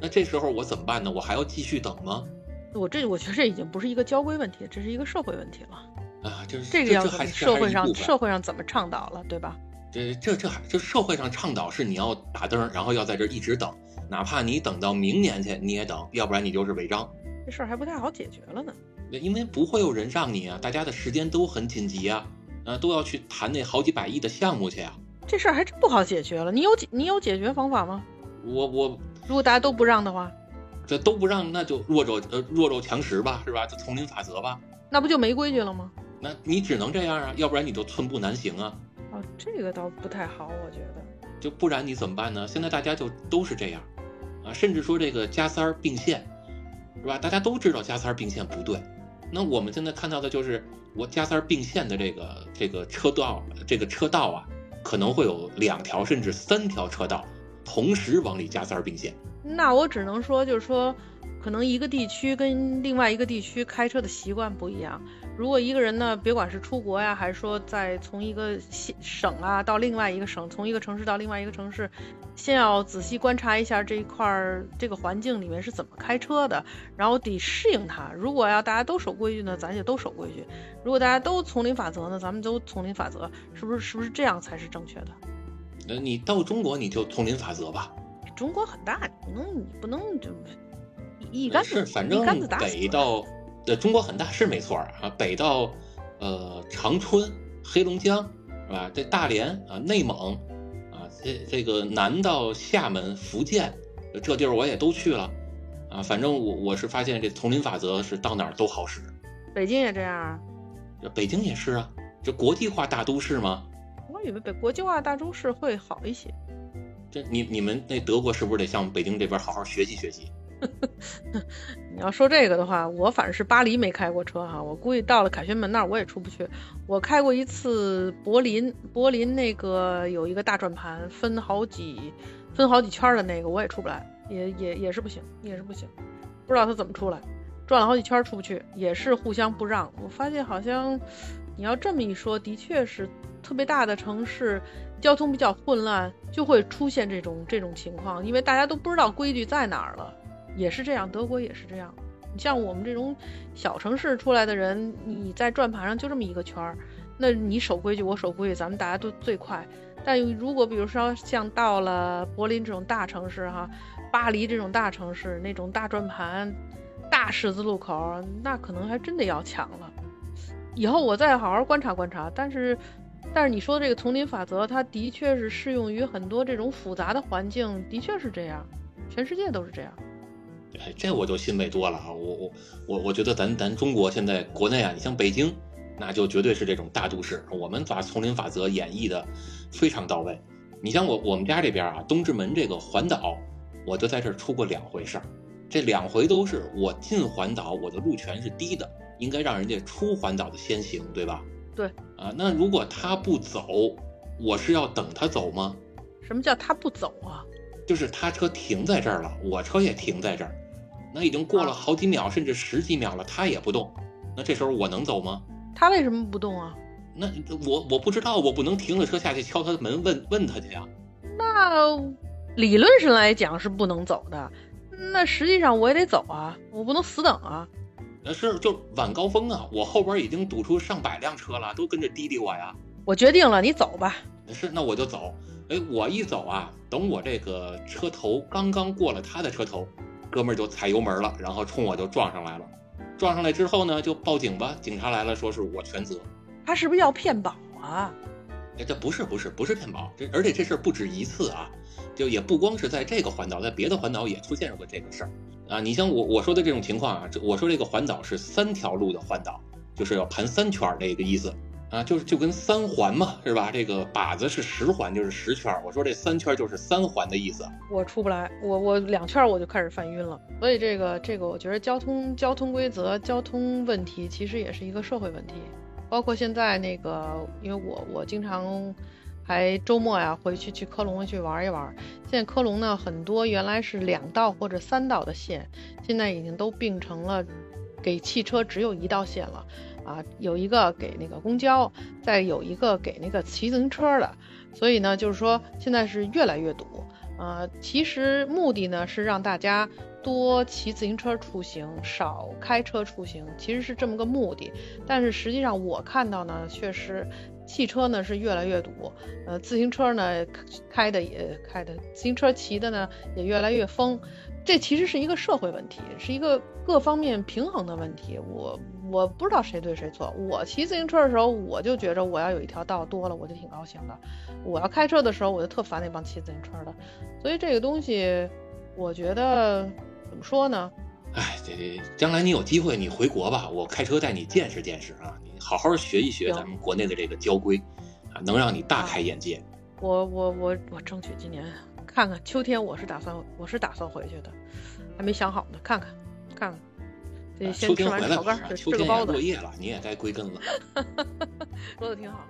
那这时候我怎么办呢？我还要继续等吗？我这我觉得这已经不是一个交规问题，这是一个社会问题了。啊，就是这个要社会上社会上怎么倡导了，对吧？这这这还这社会上倡导是你要打灯，然后要在这一直等，哪怕你等到明年去你也等，要不然你就是违章。这事儿还不太好解决了呢。因为不会有人让你啊，大家的时间都很紧急啊，啊都要去谈那好几百亿的项目去啊。这事儿还真不好解决了。你有解你有解决方法吗？我我如果大家都不让的话，这都不让，那就弱肉呃弱肉强食吧，是吧？就丛林法则吧。那不就没规矩了吗？那你只能这样啊，要不然你就寸步难行啊。哦，这个倒不太好，我觉得。就不然你怎么办呢？现在大家就都是这样，啊，甚至说这个加塞儿并线，是吧？大家都知道加塞儿并线不对。那我们现在看到的就是我加塞并线的这个这个车道，这个车道啊，可能会有两条甚至三条车道同时往里加塞并线。那我只能说，就是说，可能一个地区跟另外一个地区开车的习惯不一样。如果一个人呢，别管是出国呀，还是说在从一个县省啊到另外一个省，从一个城市到另外一个城市，先要仔细观察一下这一块儿这个环境里面是怎么开车的，然后得适应它。如果要大家都守规矩呢，咱就都守规矩；如果大家都丛林法则呢，咱们都丛林法则，是不是？是不是这样才是正确的？那你到中国你就丛林法则吧。中国很大，你不能你不能就一竿子一竿子打死。呃，中国很大是没错啊，北到呃长春、黑龙江是吧？这大连啊、内蒙啊，这这个南到厦门、福建，这地儿我也都去了啊。反正我我是发现这丛林法则是到哪儿都好使。北京也这样啊？这北京也是啊，这国际化大都市嘛？我以为北国际化大都市会好一些。这你你们那德国是不是得向北京这边好好学习学习？你要说这个的话，我反正是巴黎没开过车哈，我估计到了凯旋门那儿我也出不去。我开过一次柏林，柏林那个有一个大转盘，分好几分好几圈的那个，我也出不来，也也也是不行，也是不行，不知道他怎么出来，转了好几圈出不去，也是互相不让。我发现好像你要这么一说，的确是特别大的城市，交通比较混乱，就会出现这种这种情况，因为大家都不知道规矩在哪儿了。也是这样，德国也是这样。你像我们这种小城市出来的人，你在转盘上就这么一个圈儿，那你守规矩，我守规矩，咱们大家都最快。但如果比如说像到了柏林这种大城市哈，巴黎这种大城市，那种大转盘、大十字路口，那可能还真得要抢了。以后我再好好观察观察。但是，但是你说的这个丛林法则，它的确是适用于很多这种复杂的环境，的确是这样，全世界都是这样。哎，这我就欣慰多了啊！我我我我觉得咱咱中国现在国内啊，你像北京，那就绝对是这种大都市，我们把丛林法则演绎的非常到位。你像我我们家这边啊，东直门这个环岛，我就在这儿出过两回事儿，这两回都是我进环岛，我的路权是低的，应该让人家出环岛的先行，对吧？对。啊，那如果他不走，我是要等他走吗？什么叫他不走啊？就是他车停在这儿了，我车也停在这儿。那已经过了好几秒，甚至十几秒了，他也不动。那这时候我能走吗？他为什么不动啊？那我我不知道，我不能停了车下去敲他的门问问他去呀。那理论上来讲是不能走的，那实际上我也得走啊，我不能死等啊。那是就晚高峰啊，我后边已经堵出上百辆车了，都跟着滴滴我呀。我决定了，你走吧。是，那我就走。哎，我一走啊，等我这个车头刚刚过了他的车头。哥们儿就踩油门了，然后冲我就撞上来了。撞上来之后呢，就报警吧，警察来了，说是我全责。他是不是要骗保啊？哎，这不是不是不是骗保，这而且这事儿不止一次啊，就也不光是在这个环岛，在别的环岛也出现过这个事儿啊。你像我我说的这种情况啊，这我说这个环岛是三条路的环岛，就是要盘三圈儿这个意思啊，就是就跟三环嘛，是吧？这个靶子是十环，就是十圈，我说这三圈就是三环的意思。我出不来，我我两圈我就开始犯晕了。所以这个这个，我觉得交通交通规则、交通问题其实也是一个社会问题。包括现在那个，因为我我经常还周末呀回去去科隆去玩一玩。现在科隆呢，很多原来是两道或者三道的线，现在已经都并成了给汽车只有一道线了啊，有一个给那个公交，再有一个给那个骑自行车的。所以呢，就是说现在是越来越堵。呃，其实目的呢是让大家。多骑自行车出行，少开车出行，其实是这么个目的。但是实际上我看到呢，确实汽车呢是越来越堵，呃，自行车呢开的也开的，自行车骑的呢也越来越疯。这其实是一个社会问题，是一个各方面平衡的问题。我我不知道谁对谁错。我骑自行车的时候，我就觉着我要有一条道多了，我就挺高兴的。我要开车的时候，我就特烦那帮骑自行车的。所以这个东西，我觉得。怎么说呢？哎，这将来你有机会你回国吧，我开车带你见识见识啊，你好好学一学咱们国内的这个交规啊，能让你大开眼界。我我我我争取今年看看秋天，我是打算我是打算回去的，还没想好呢，看看看看。得先吃完炒肝，吃个包子。落叶了，你也该归根了。说的挺好。